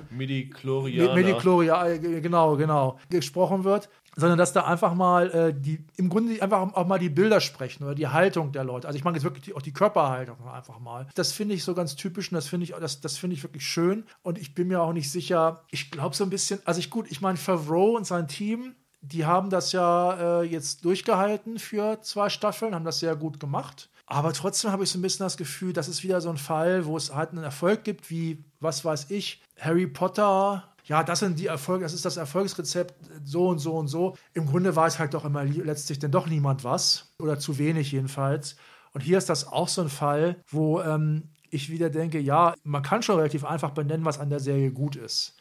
Midi-Chlorianer. Midi genau, genau, gesprochen wird, sondern dass da einfach mal äh, die, im Grunde einfach auch mal die Bilder sprechen oder die Haltung der Leute. Also ich meine jetzt wirklich die, auch die Körperhaltung einfach mal. Das finde ich so ganz typisch und das finde ich, das, das finde ich wirklich schön. Und ich bin mir auch nicht sicher, ich glaube so ein bisschen, also ich gut, ich meine, Favreau und sein Team, die haben das ja äh, jetzt durchgehalten für zwei Staffeln, haben das sehr gut gemacht. Aber trotzdem habe ich so ein bisschen das Gefühl, das ist wieder so ein Fall, wo es halt einen Erfolg gibt, wie, was weiß ich, Harry Potter. Ja, das sind die Erfolge, das ist das Erfolgsrezept, so und so und so. Im Grunde weiß halt doch immer letztlich denn doch niemand was. Oder zu wenig jedenfalls. Und hier ist das auch so ein Fall, wo ähm, ich wieder denke, ja, man kann schon relativ einfach benennen, was an der Serie gut ist.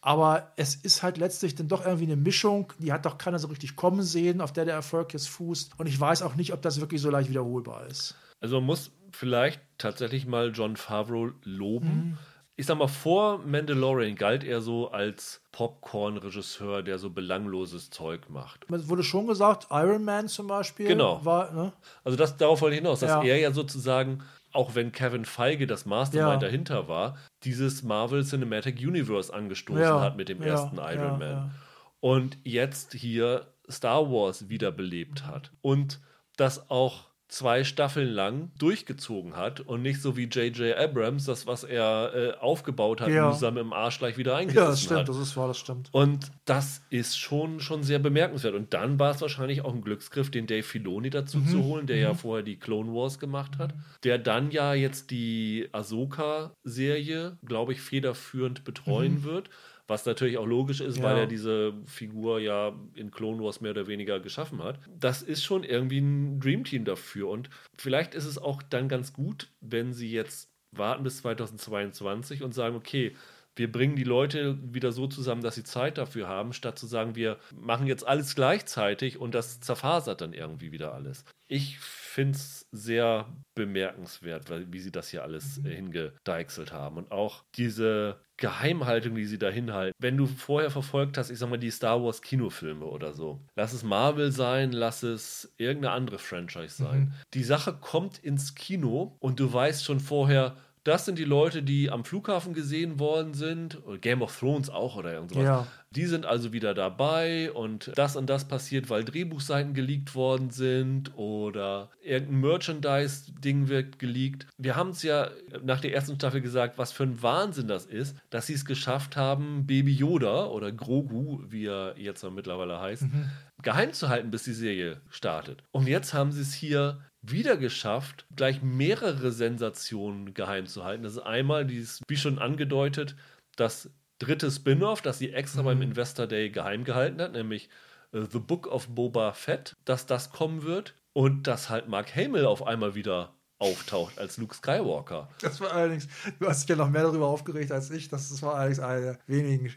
Aber es ist halt letztlich dann doch irgendwie eine Mischung, die hat doch keiner so richtig kommen sehen, auf der der Erfolg jetzt fußt. Und ich weiß auch nicht, ob das wirklich so leicht wiederholbar ist. Also man muss vielleicht tatsächlich mal John Favreau loben. Mhm. Ich sag mal, vor Mandalorian galt er so als Popcorn-Regisseur, der so belangloses Zeug macht. Es wurde schon gesagt, Iron Man zum Beispiel. Genau. War, ne? Also das, darauf wollte ich hinaus, dass ja. er ja sozusagen auch wenn Kevin Feige das Mastermind ja. dahinter war, dieses Marvel Cinematic Universe angestoßen ja. hat mit dem ersten Iron Man. Und jetzt hier Star Wars wiederbelebt hat. Und das auch zwei Staffeln lang durchgezogen hat und nicht so wie J.J. Abrams, das, was er äh, aufgebaut hat, ja. mühsam im Arsch gleich wieder eingerissen Ja, das stimmt, hat. das ist wahr, das stimmt. Und das ist schon, schon sehr bemerkenswert. Und dann war es wahrscheinlich auch ein Glücksgriff, den Dave Filoni dazu mhm. zu holen, der mhm. ja vorher die Clone Wars gemacht hat, der dann ja jetzt die Ahsoka-Serie, glaube ich, federführend betreuen mhm. wird was natürlich auch logisch ist, ja. weil er diese Figur ja in Clone Wars mehr oder weniger geschaffen hat. Das ist schon irgendwie ein Dreamteam dafür. Und vielleicht ist es auch dann ganz gut, wenn sie jetzt warten bis 2022 und sagen, okay, wir bringen die Leute wieder so zusammen, dass sie Zeit dafür haben, statt zu sagen, wir machen jetzt alles gleichzeitig und das zerfasert dann irgendwie wieder alles. Ich finde es sehr bemerkenswert, weil, wie sie das hier alles äh, hingedeichselt haben. Und auch diese Geheimhaltung, die sie da hinhalten. Wenn du vorher verfolgt hast, ich sag mal, die Star Wars Kinofilme oder so. Lass es Marvel sein, lass es irgendeine andere Franchise sein. Mhm. Die Sache kommt ins Kino und du weißt schon vorher, das sind die Leute, die am Flughafen gesehen worden sind. Game of Thrones auch oder irgendwas. Ja. Die sind also wieder dabei und das und das passiert, weil Drehbuchseiten geleakt worden sind oder irgendein Merchandise-Ding wird geleakt. Wir haben es ja nach der ersten Staffel gesagt, was für ein Wahnsinn das ist, dass sie es geschafft haben, Baby Yoda oder Grogu, wie er jetzt mittlerweile heißt, mhm. geheim zu halten, bis die Serie startet. Und jetzt haben sie es hier wieder geschafft, gleich mehrere Sensationen geheim zu halten. Das ist einmal dieses, wie schon angedeutet, das dritte Spin-off, das sie extra mhm. beim Investor Day geheim gehalten hat, nämlich uh, The Book of Boba Fett, dass das kommen wird und dass halt Mark Hamill auf einmal wieder auftaucht als Luke Skywalker. Das war allerdings, du hast dich ja noch mehr darüber aufgeregt als ich, das war allerdings eine der wenigen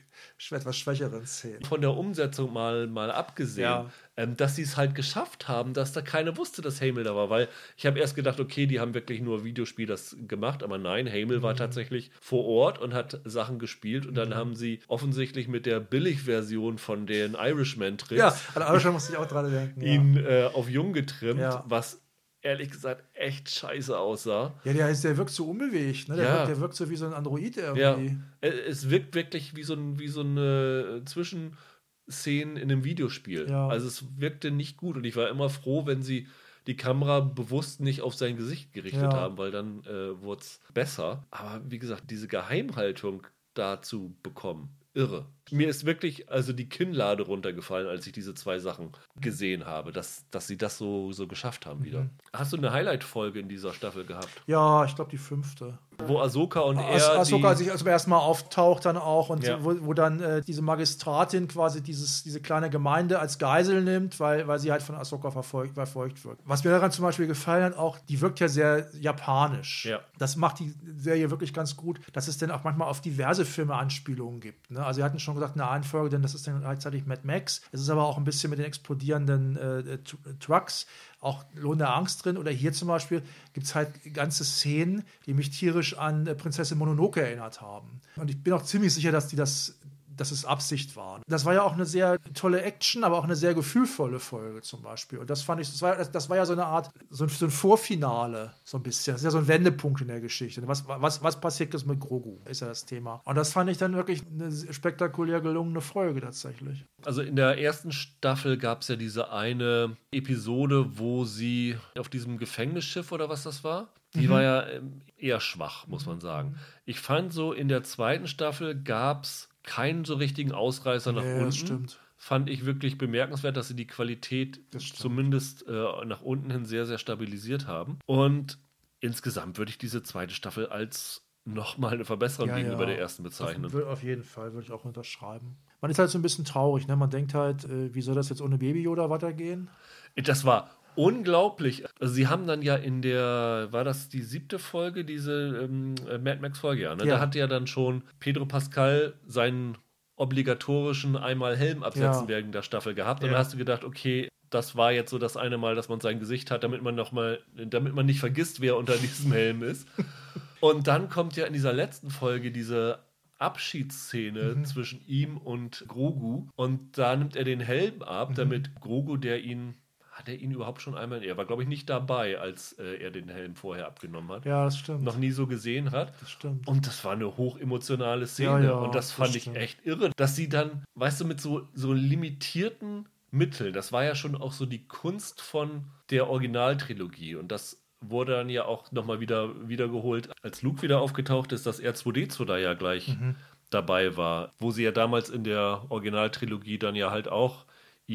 etwas schwächeren Szenen. Von der Umsetzung mal, mal abgesehen, ja. ähm, dass sie es halt geschafft haben, dass da keiner wusste, dass Hamel da war, weil ich habe erst gedacht, okay, die haben wirklich nur Videospiel das gemacht, aber nein, Hamel mhm. war tatsächlich vor Ort und hat Sachen gespielt und dann mhm. haben sie offensichtlich mit der Billigversion von den Irishman-Tricks ja, an Irishman musste ich auch dran denken, ihn ja. äh, auf jung getrimmt, ja. was ehrlich gesagt echt scheiße aussah. Ja, der, der wirkt so unbewegt, ne? Der, ja. wirkt, der wirkt so wie so ein Android irgendwie. Ja. Es wirkt wirklich wie so, ein, wie so eine Zwischenszene in einem Videospiel. Ja. Also es wirkte nicht gut und ich war immer froh, wenn sie die Kamera bewusst nicht auf sein Gesicht gerichtet ja. haben, weil dann äh, wurde es besser. Aber wie gesagt, diese Geheimhaltung dazu bekommen, irre. Mir ist wirklich also die Kinnlade runtergefallen, als ich diese zwei Sachen gesehen habe, dass, dass sie das so, so geschafft haben wieder. Mhm. Hast du eine Highlight-Folge in dieser Staffel gehabt? Ja, ich glaube die füfte. Wo Ahsoka und er. Ahsoka sich also erstmal auftaucht dann auch und ja. wo, wo, dann äh, diese Magistratin quasi dieses, diese kleine Gemeinde als Geisel nimmt, weil, weil sie halt von Ahsoka verfolgt, verfolgt wird. Was mir daran zum Beispiel gefallen hat, auch, die wirkt ja sehr japanisch. Ja. Das macht die Serie wirklich ganz gut, dass es dann auch manchmal auf diverse Filme Anspielungen gibt. Ne? Also, sie hatten schon gesagt, eine Einfolge, denn das ist dann gleichzeitig Mad Max. Es ist aber auch ein bisschen mit den explodierenden äh, Trucks auch Lohn der Angst drin. Oder hier zum Beispiel gibt es halt ganze Szenen, die mich tierisch an äh, Prinzessin Mononoke erinnert haben. Und ich bin auch ziemlich sicher, dass die das dass es Absicht war. Das war ja auch eine sehr tolle Action, aber auch eine sehr gefühlvolle Folge zum Beispiel. Und das fand ich, das war, das war ja so eine Art, so ein, so ein Vorfinale, so ein bisschen. Das ist ja so ein Wendepunkt in der Geschichte. Was, was, was passiert jetzt mit Grogu, ist ja das Thema. Und das fand ich dann wirklich eine spektakulär gelungene Folge tatsächlich. Also in der ersten Staffel gab es ja diese eine Episode, wo sie auf diesem Gefängnisschiff oder was das war, die mhm. war ja ähm, eher schwach, muss man sagen. Ich fand so, in der zweiten Staffel gab es keinen so richtigen Ausreißer nach ja, unten. Stimmt. Fand ich wirklich bemerkenswert, dass sie die Qualität zumindest äh, nach unten hin sehr, sehr stabilisiert haben. Und insgesamt würde ich diese zweite Staffel als nochmal eine Verbesserung ja, gegenüber ja. der ersten bezeichnen. Auf, auf jeden Fall, würde ich auch unterschreiben. Man ist halt so ein bisschen traurig, ne? Man denkt halt, äh, wie soll das jetzt ohne Baby Yoda weitergehen? Das war unglaublich. Also sie haben dann ja in der, war das die siebte Folge, diese ähm, Mad Max Folge, ja, ne? Ja. Da hat ja dann schon Pedro Pascal seinen obligatorischen einmal Helm absetzen Ja. während der Staffel gehabt. Und Ja. da hast du gedacht, okay, das war jetzt so das eine Mal, dass man sein Gesicht hat, damit man noch mal, damit man nicht vergisst, wer unter diesem Helm ist. Und dann kommt ja in dieser letzten Folge diese Abschiedsszene Mhm. zwischen ihm und Grogu. Und da nimmt er den Helm ab, Mhm. damit Grogu, der ihn, hat er ihn überhaupt schon einmal, er war glaube ich nicht dabei, als äh, er den Helm vorher abgenommen hat, Ja, das stimmt. noch nie so gesehen hat. Das stimmt. Und das war eine hochemotionale Szene. Ja, ja, und das das fand ich stimmt. echt irre, dass sie dann, weißt du, mit so, so limitierten Mitteln, das war ja schon auch so die Kunst von der Originaltrilogie. Und das wurde dann ja auch nochmal wieder wiedergeholt, als Luke wieder aufgetaucht ist, dass R2D2 da ja gleich Mhm. dabei war. Wo sie ja damals in der Originaltrilogie dann ja halt auch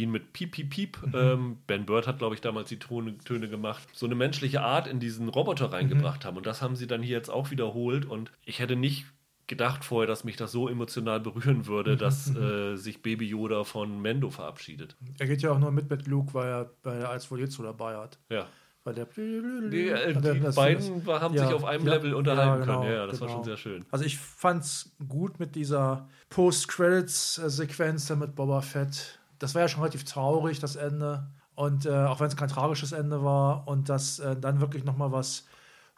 ihn mit Piep, Piep, Piep, Mhm. ähm, Ben Bird hat, glaube ich, damals die Töne, Töne gemacht, so eine menschliche Art in diesen Roboter reingebracht Mhm. haben. Und das haben sie dann hier jetzt auch wiederholt. Und ich hätte nicht gedacht vorher, dass mich das so emotional berühren würde, Mhm. dass äh, sich Baby Yoda von Mendo verabschiedet. Er geht ja auch nur mit mit Luke, weil er bei der 1 so dabei hat. Ja. Weil der Die, äh, er die das- beiden war- haben Ja, sich auf einem ja, Level unterhalten ja, genau, können. Ja, das war genau. schon sehr schön. Also ich fand's gut mit dieser Post-Credits-Sequenz mit Boba Fett. Das war ja schon relativ traurig, das Ende. Und äh, auch wenn es kein tragisches Ende war und dass äh, dann wirklich noch mal was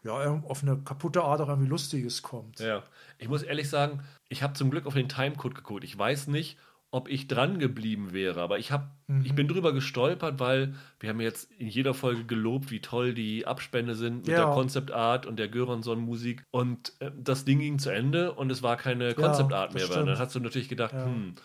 ja, auf eine kaputte Art auch irgendwie Lustiges kommt. Ja, ich muss ehrlich sagen, ich habe zum Glück auf den Timecode geguckt. Ich weiß nicht, ob ich dran geblieben wäre, aber ich habe, Mhm. ich bin drüber gestolpert, weil wir haben jetzt in jeder Folge gelobt, wie toll die Abspende sind mit Ja. der Concept Art und der Göransson Musik und äh, das Ding ging zu Ende und es war keine Concept Art mehr. Stimmt. dann hast du natürlich gedacht, Ja. hm,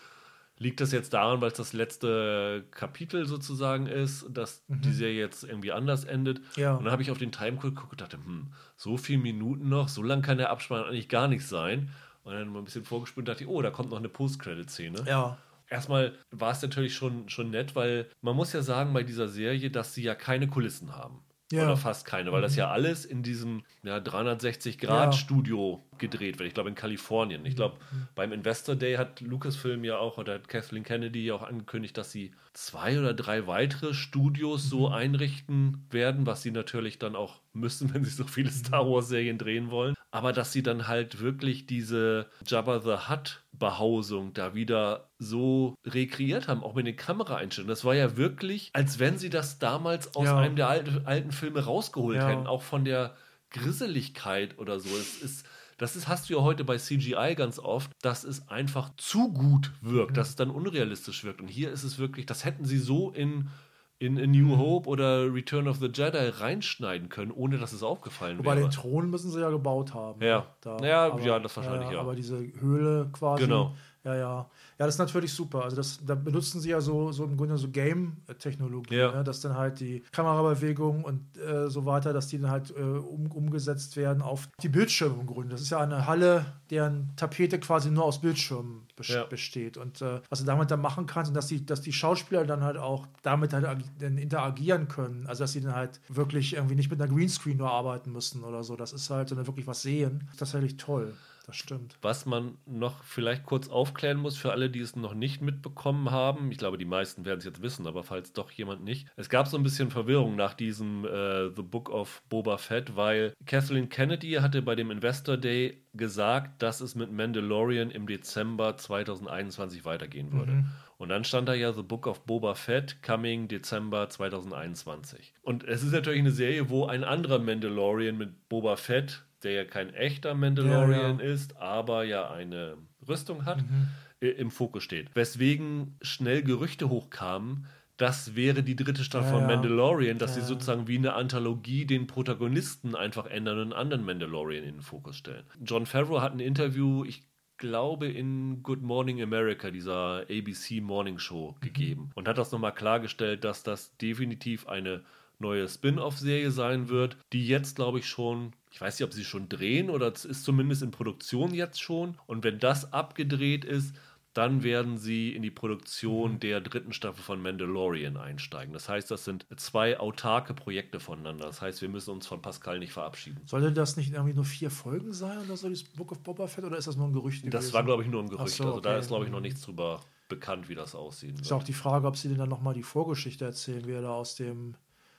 liegt das jetzt daran, weil es das letzte Kapitel sozusagen ist, dass die Serie jetzt irgendwie anders endet? Mhm. Ja. Und dann habe ich auf den Timecode geguckt und dachte, hm, so viele Minuten noch, so lang kann der Abspann eigentlich gar nicht sein. Und dann mal ein bisschen vorgespult und dachte, ich, oh, da kommt noch eine Post-Credit-Szene. Ja, Erstmal war es natürlich schon, schon nett, weil man muss ja sagen bei dieser Serie, dass sie ja keine Kulissen haben. Ja. Oder fast keine, weil das ja alles in diesem ja, 360-Grad-Studio gedreht wird. Ich glaube in Kalifornien. Ich glaube, beim Investor Day hat Lucasfilm ja auch oder hat Kathleen Kennedy ja auch angekündigt, dass sie zwei oder drei weitere Studios so einrichten werden, was sie natürlich dann auch müssen, wenn sie so viele Star Wars-Serien drehen wollen. Aber dass sie dann halt wirklich diese Jabba the Hutt Behausung da wieder so rekreiert haben, auch mit den Kameraeinstellungen. Das war ja wirklich, als wenn sie das damals aus Ja. einem der alten, alten Filme rausgeholt Ja. hätten, auch von der Grisseligkeit oder so. Es ist, das ist, hast du ja heute bei CGI ganz oft, dass es einfach zu gut wirkt, Mhm. dass es dann unrealistisch wirkt. Und hier ist es wirklich, das hätten sie so in, in A Mhm. New Hope oder Return of the Jedi reinschneiden können, ohne dass es aufgefallen wobei wäre. den Thron müssen sie ja gebaut haben. Ja. Da. Ja, ja, das wahrscheinlich, ja. Aber diese Höhle quasi. Genau. Ja, ja. Ja, das ist natürlich super. Also das, da benutzen sie ja so, so im Grunde so Game-Technologie, Ja. ne? dass dann halt die Kamerabewegung und äh, so weiter, dass die dann halt äh, um, umgesetzt werden auf die Bildschirme im Grunde. Das ist ja eine Halle, deren Tapete quasi nur aus Bildschirmen bes Ja. besteht. Und äh, was du damit dann machen kannst, und dass die, dass die Schauspieler dann halt auch damit halt interagieren können. Also dass sie dann halt wirklich irgendwie nicht mit einer Greenscreen nur arbeiten müssen oder so. Das ist halt, sondern wirklich was sehen. Das ist tatsächlich toll. Das stimmt. Was man noch vielleicht kurz aufklären muss für alle, die es noch nicht mitbekommen haben, ich glaube, die meisten werden es jetzt wissen, aber falls doch jemand nicht. Es gab so ein bisschen Verwirrung nach diesem äh, The Book of Boba Fett, weil Kathleen Kennedy hatte bei dem Investor Day gesagt, dass es mit Mandalorian im Dezember 2021 weitergehen würde. Und dann stand da ja The Book of Boba Fett coming Dezember 2021. Und es ist natürlich eine Serie, wo ein anderer Mandalorian mit Boba Fett, der ja kein echter Mandalorian Ja, ja. ist, aber ja eine Rüstung hat, äh, im Fokus steht. Weswegen schnell Gerüchte hochkamen, das wäre die dritte Staffel Ja, von. Mandalorian, dass sie sozusagen wie eine Anthologie den Protagonisten einfach ändern und einen anderen Mandalorian in den Fokus stellen. John Favreau hat ein Interview, ich glaube in Good Morning America, dieser ABC Morning Show, gegeben und hat das nochmal klargestellt, dass das definitiv eine neue Spin-off-Serie sein wird, die jetzt, glaube ich, schon, ich weiß nicht, ob sie schon drehen oder es ist zumindest in Produktion jetzt schon. Und wenn das abgedreht ist, dann werden sie in die Produktion der dritten Staffel von Mandalorian einsteigen. Das heißt, das sind zwei autarke Projekte voneinander. Das heißt, wir müssen uns von Pascal nicht verabschieden. Sollte das nicht irgendwie nur vier Folgen sein oder so, das Book of Boba Fett, oder ist das nur ein Gerücht Das gewesen? war, glaube ich, nur ein Gerücht. So, Also da okay. ist, glaube ich, noch nichts drüber bekannt, wie das aussehen Ist wird. auch die Frage, ob sie denn dann nochmal die Vorgeschichte erzählen, wie er da aus dem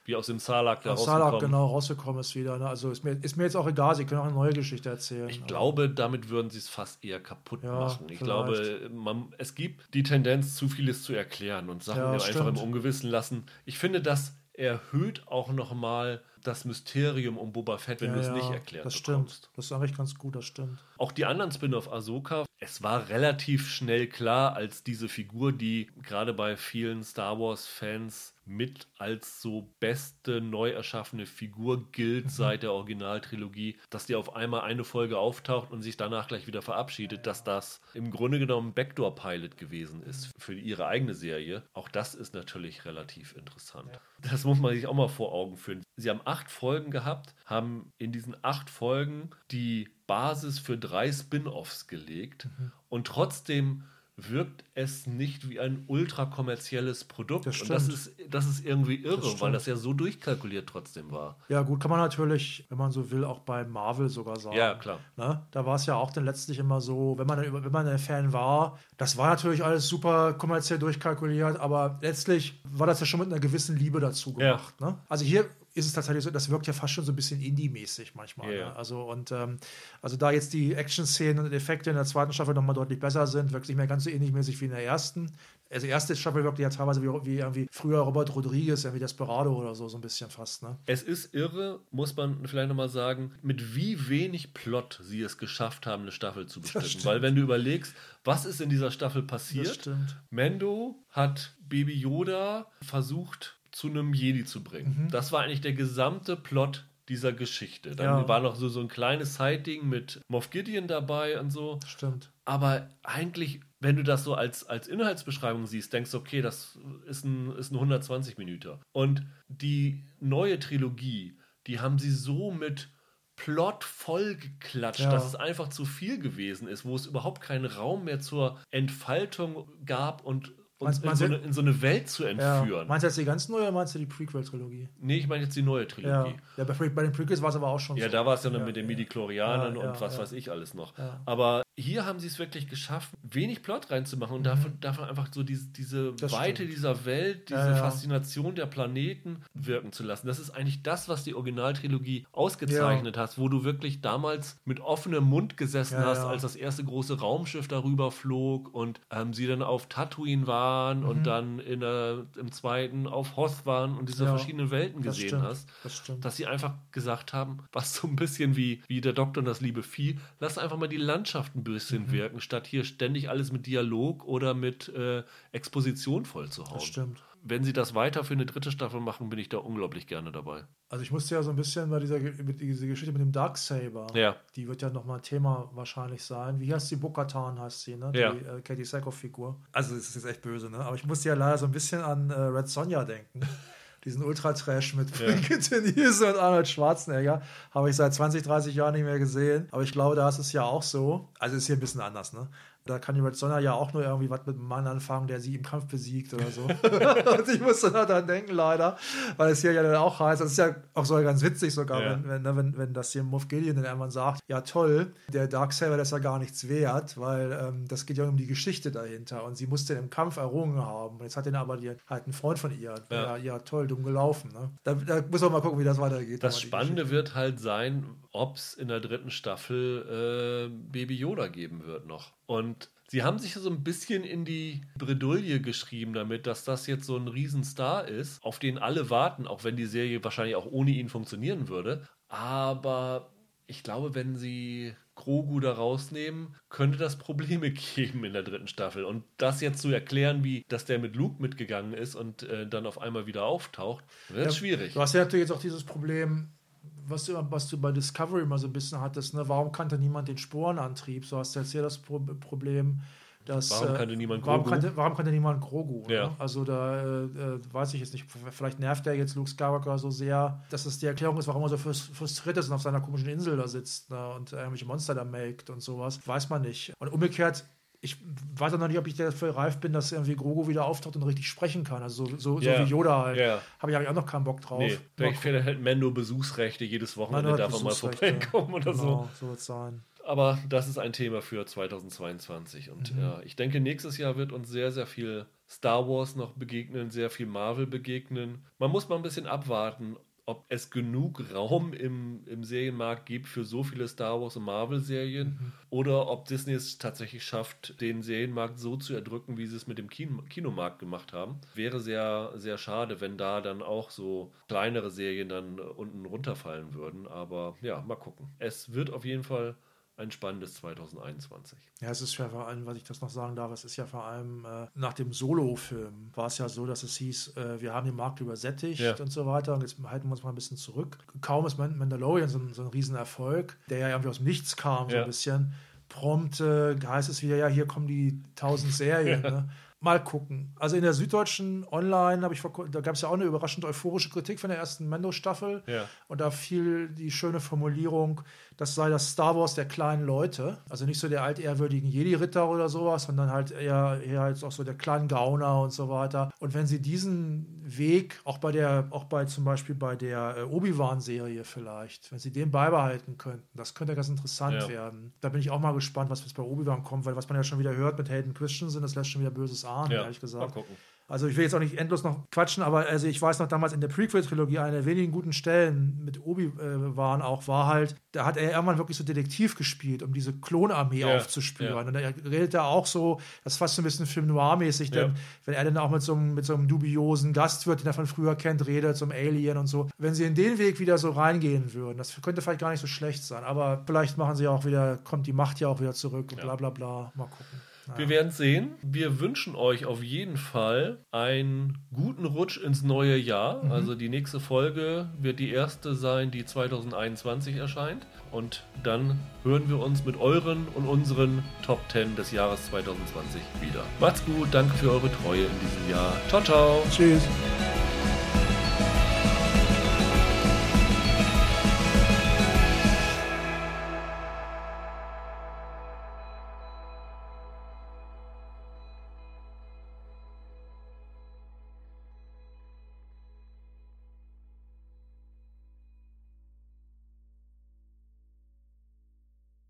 wie aus dem Salak da rausgekommen Salak genau rausgekommen ist wieder. Ne? Also ist mir, ist mir jetzt auch egal, sie können auch eine neue Geschichte erzählen. Ich glaube, damit würden sie es fast eher kaputt ja, machen. Ich vielleicht. glaube, man, es gibt die Tendenz, zu vieles zu erklären und Sachen ja, einfach im Ungewissen lassen. Ich finde, das erhöht auch nochmal das Mysterium um Boba Fett, wenn ja, du es ja, nicht erklärt Das bekommst. stimmt. Das ist eigentlich ganz gut, das stimmt. Auch die anderen Spin-off Ahsoka, es war relativ schnell klar, als diese Figur, die gerade bei vielen Star Wars-Fans mit als so beste neu erschaffene Figur gilt mhm. seit der Originaltrilogie, dass die auf einmal eine Folge auftaucht und sich danach gleich wieder verabschiedet, dass das im Grunde genommen Backdoor-Pilot gewesen ist für ihre eigene Serie. Auch das ist natürlich relativ interessant. Das muss man sich auch mal vor Augen führen. Sie haben acht Folgen gehabt, haben in diesen acht Folgen die Basis für drei Spin-offs gelegt mhm. und trotzdem wirkt es nicht wie ein ultra kommerzielles Produkt. Das und das ist, das ist irgendwie irre, das weil das ja so durchkalkuliert trotzdem war. Ja, gut, kann man natürlich, wenn man so will, auch bei Marvel sogar sagen. Ja, klar. Ne? Da war es ja auch dann letztlich immer so, wenn man, wenn man ein Fan war, das war natürlich alles super kommerziell durchkalkuliert, aber letztlich war das ja schon mit einer gewissen Liebe dazu gemacht. Ja. Ne? Also hier ist es tatsächlich so, das wirkt ja fast schon so ein bisschen Indie-mäßig manchmal. Yeah. Ne? Also, und ähm, also da jetzt die Action-Szenen und Effekte in der zweiten Staffel nochmal deutlich besser sind, wirkt es nicht mehr ganz so ähnlich-mäßig wie in der ersten. Also die erste Staffel wirkt ja teilweise wie, wie irgendwie früher Robert Rodriguez, irgendwie Desperado oder so, so ein bisschen fast. Ne? Es ist irre, muss man vielleicht nochmal sagen, mit wie wenig Plot sie es geschafft haben, eine Staffel zu bestimmen. Weil wenn du überlegst, was ist in dieser Staffel passiert? Mendo hat Baby Yoda versucht zu einem Jedi zu bringen. Mhm. Das war eigentlich der gesamte Plot dieser Geschichte. Dann ja. war noch so, so ein kleines Sighting mit Moff Gideon dabei und so. Stimmt. Aber eigentlich, wenn du das so als, als Inhaltsbeschreibung siehst, denkst du, okay, das ist ein, ist ein 120 Minuten. Und die neue Trilogie, die haben sie so mit Plot vollgeklatscht, ja. dass es einfach zu viel gewesen ist, wo es überhaupt keinen Raum mehr zur Entfaltung gab und uns in, so eine, in, so eine, Welt zu entführen. Ja. Meinst du jetzt die ganz neue oder meinst du die Prequel-Trilogie? Nee, ich meine jetzt die neue Trilogie. Ja, ja bei, bei, den Prequels war es aber auch schon Ja, so. da war es ja, dann mit den Midi-Chlorianern und was weiß ich alles noch. Aber hier haben sie es wirklich geschafft, wenig Plot reinzumachen und mhm. davon, davon einfach so diese, diese Weite stimmt. dieser Welt, diese Faszination der Planeten wirken zu lassen. Das ist eigentlich das, was die Originaltrilogie ausgezeichnet hat, wo du wirklich damals mit offenem Mund gesessen hast, als das erste große Raumschiff darüber flog und ähm, sie dann auf Tatooine war waren mhm. und dann in der, im zweiten auf Hoth waren und diese ja, verschiedenen Welten gesehen stimmt, hast, das dass sie einfach gesagt haben, was so ein bisschen wie, wie der Doktor und das liebe Vieh, lass einfach mal die Landschaft ein bisschen mhm. wirken, statt hier ständig alles mit Dialog oder mit äh, Exposition voll zu hauen. Das stimmt wenn sie das weiter für eine dritte Staffel machen, bin ich da unglaublich gerne dabei. Also ich musste ja so ein bisschen bei dieser mit dieser Geschichte mit dem Darksaber, ja. die wird ja nochmal Thema wahrscheinlich sein. Wie heißt die Bokatan heißt sie, ne? Ja. Die äh, Katie Sackhoff-Figur. Also es ist jetzt echt böse, ne? Aber ich musste ja leider so ein bisschen an äh, Red Sonja denken. Diesen Ultra-Trash mit ja. Denise und Arnold Schwarzenegger. Habe ich seit 20, 30 Jahren nicht mehr gesehen. Aber ich glaube, da ist es ja auch so. Also ist hier ein bisschen anders, ne? Da kann die Red Sonja ja auch nur irgendwie was mit einem Mann anfangen, der sie im Kampf besiegt oder so. und ich musste da dran denken, leider, weil es hier ja dann auch heißt, das ist ja auch so ganz witzig sogar, ja. wenn, wenn, ne, wenn, wenn das hier Moff Gideon dann irgendwann sagt, ja toll, der Darksaber, der ist ja gar nichts wert, weil ähm, das geht ja um die Geschichte dahinter und sie musste im Kampf errungen haben. Und jetzt hat den aber die, halt ein Freund von ihr. Ja, ja, ja toll, dumm gelaufen. Ne? Da, da muss man mal gucken, wie das weitergeht. Das Spannende wird halt sein, ob es in der dritten Staffel äh, Baby Yoda geben wird noch. Und sie haben sich so ein bisschen in die Bredouille geschrieben damit, dass das jetzt so ein Riesenstar ist, auf den alle warten, auch wenn die Serie wahrscheinlich auch ohne ihn funktionieren würde. Aber ich glaube, wenn sie Grogu da rausnehmen, könnte das Probleme geben in der dritten Staffel. Und das jetzt zu erklären, wie dass der mit Luke mitgegangen ist und äh, dann auf einmal wieder auftaucht, wird ja, schwierig. Du hast ja natürlich jetzt auch dieses Problem, was du, was du bei Discovery mal so ein bisschen hattest, ne? warum kannte niemand den Sporenantrieb? So hast du jetzt hier das Pro Problem, dass. Warum kannte äh, niemand Grogu? Warum kannte, warum kannte niemand Grogu? Ne? Ja. Ne? Also da äh, äh, weiß ich jetzt nicht, vielleicht nervt er jetzt Luke Skywalker so sehr, dass es die Erklärung ist, warum er so frustriert ist und auf seiner komischen Insel da sitzt ne? und irgendwelche Monster da melkt und sowas. Weiß man nicht. Und umgekehrt ich weiß auch noch nicht, ob ich dafür reif bin, dass irgendwie Grogu wieder auftaucht und richtig sprechen kann. Also so, so, yeah. so wie Yoda halt. Yeah. Habe ich auch noch keinen Bock drauf. Nee, vielleicht fehlt halt Mendo Besuchsrechte jedes Wochenende, darf er mal vorbeikommen oder genau, so. so wird sein. Aber das ist ein Thema für 2022. Und mhm. ja, ich denke, nächstes Jahr wird uns sehr, sehr viel Star Wars noch begegnen, sehr viel Marvel begegnen. Man muss mal ein bisschen abwarten, ob es genug Raum im, im Serienmarkt gibt für so viele Star Wars und Marvel-Serien mhm. oder ob Disney es tatsächlich schafft, den Serienmarkt so zu erdrücken, wie sie es mit dem Kino Kinomarkt gemacht haben. Wäre sehr, sehr schade, wenn da dann auch so kleinere Serien dann unten runterfallen würden. Aber ja, mal gucken. Es wird auf jeden Fall ein spannendes 2021. Ja, es ist ja vor allem, was ich das noch sagen darf, es ist ja vor allem äh, nach dem Solo-Film war es ja so, dass es hieß, äh, wir haben den Markt übersättigt ja. und so weiter und jetzt halten wir uns mal ein bisschen zurück. Kaum ist Mandalorian so ein, so ein Riesenerfolg, der ja irgendwie aus dem Nichts kam, so ein bisschen. Prompt äh, heißt es wieder, ja, hier kommen die tausend Serien. Ja. Ne? Mal gucken. Also in der Süddeutschen Online habe ich da gab es ja auch eine überraschend euphorische Kritik von der ersten Mendo-Staffel. Ja. Und da fiel die schöne Formulierung, das sei das Star Wars der kleinen Leute. Also nicht so der altehrwürdigen Jedi-Ritter oder sowas, sondern halt eher, eher halt auch so der kleinen Gauner und so weiter. Und wenn sie diesen Weg, auch bei der, auch bei zum Beispiel bei der äh, Obi-Wan-Serie vielleicht, wenn sie den beibehalten könnten, das könnte ganz interessant ja. werden. Da bin ich auch mal gespannt, was jetzt bei Obi-Wan kommt, weil was man ja schon wieder hört mit Hayden Christensen, das lässt schon wieder Böses ahnen, ja. ehrlich gesagt. Mal gucken. Also ich will jetzt auch nicht endlos noch quatschen, aber also ich weiß noch damals in der Prequel-Trilogie, eine der wenigen guten Stellen mit Obi-Wan auch war halt, da hat er irgendwann wirklich so Detektiv gespielt, um diese Klonarmee ja, aufzuspüren. Ja. Und er redet da auch so, das ist fast so ein bisschen Film Noir-mäßig, denn ja. wenn er dann auch mit so, einem, mit so einem dubiosen Gastwirt, den er von früher kennt, redet, zum Alien und so. Wenn sie in den Weg wieder so reingehen würden, das könnte vielleicht gar nicht so schlecht sein, aber vielleicht machen sie auch wieder, kommt die Macht ja auch wieder zurück und bla bla bla. Mal gucken. Wir werden sehen. Wir wünschen euch auf jeden Fall einen guten Rutsch ins neue Jahr. Mhm. Also die nächste Folge wird die erste sein, die 2021 erscheint. Und dann hören wir uns mit euren und unseren Top 10 des Jahres 2020 wieder. Macht's gut, danke für eure Treue in diesem Jahr. Ciao, ciao. Tschüss.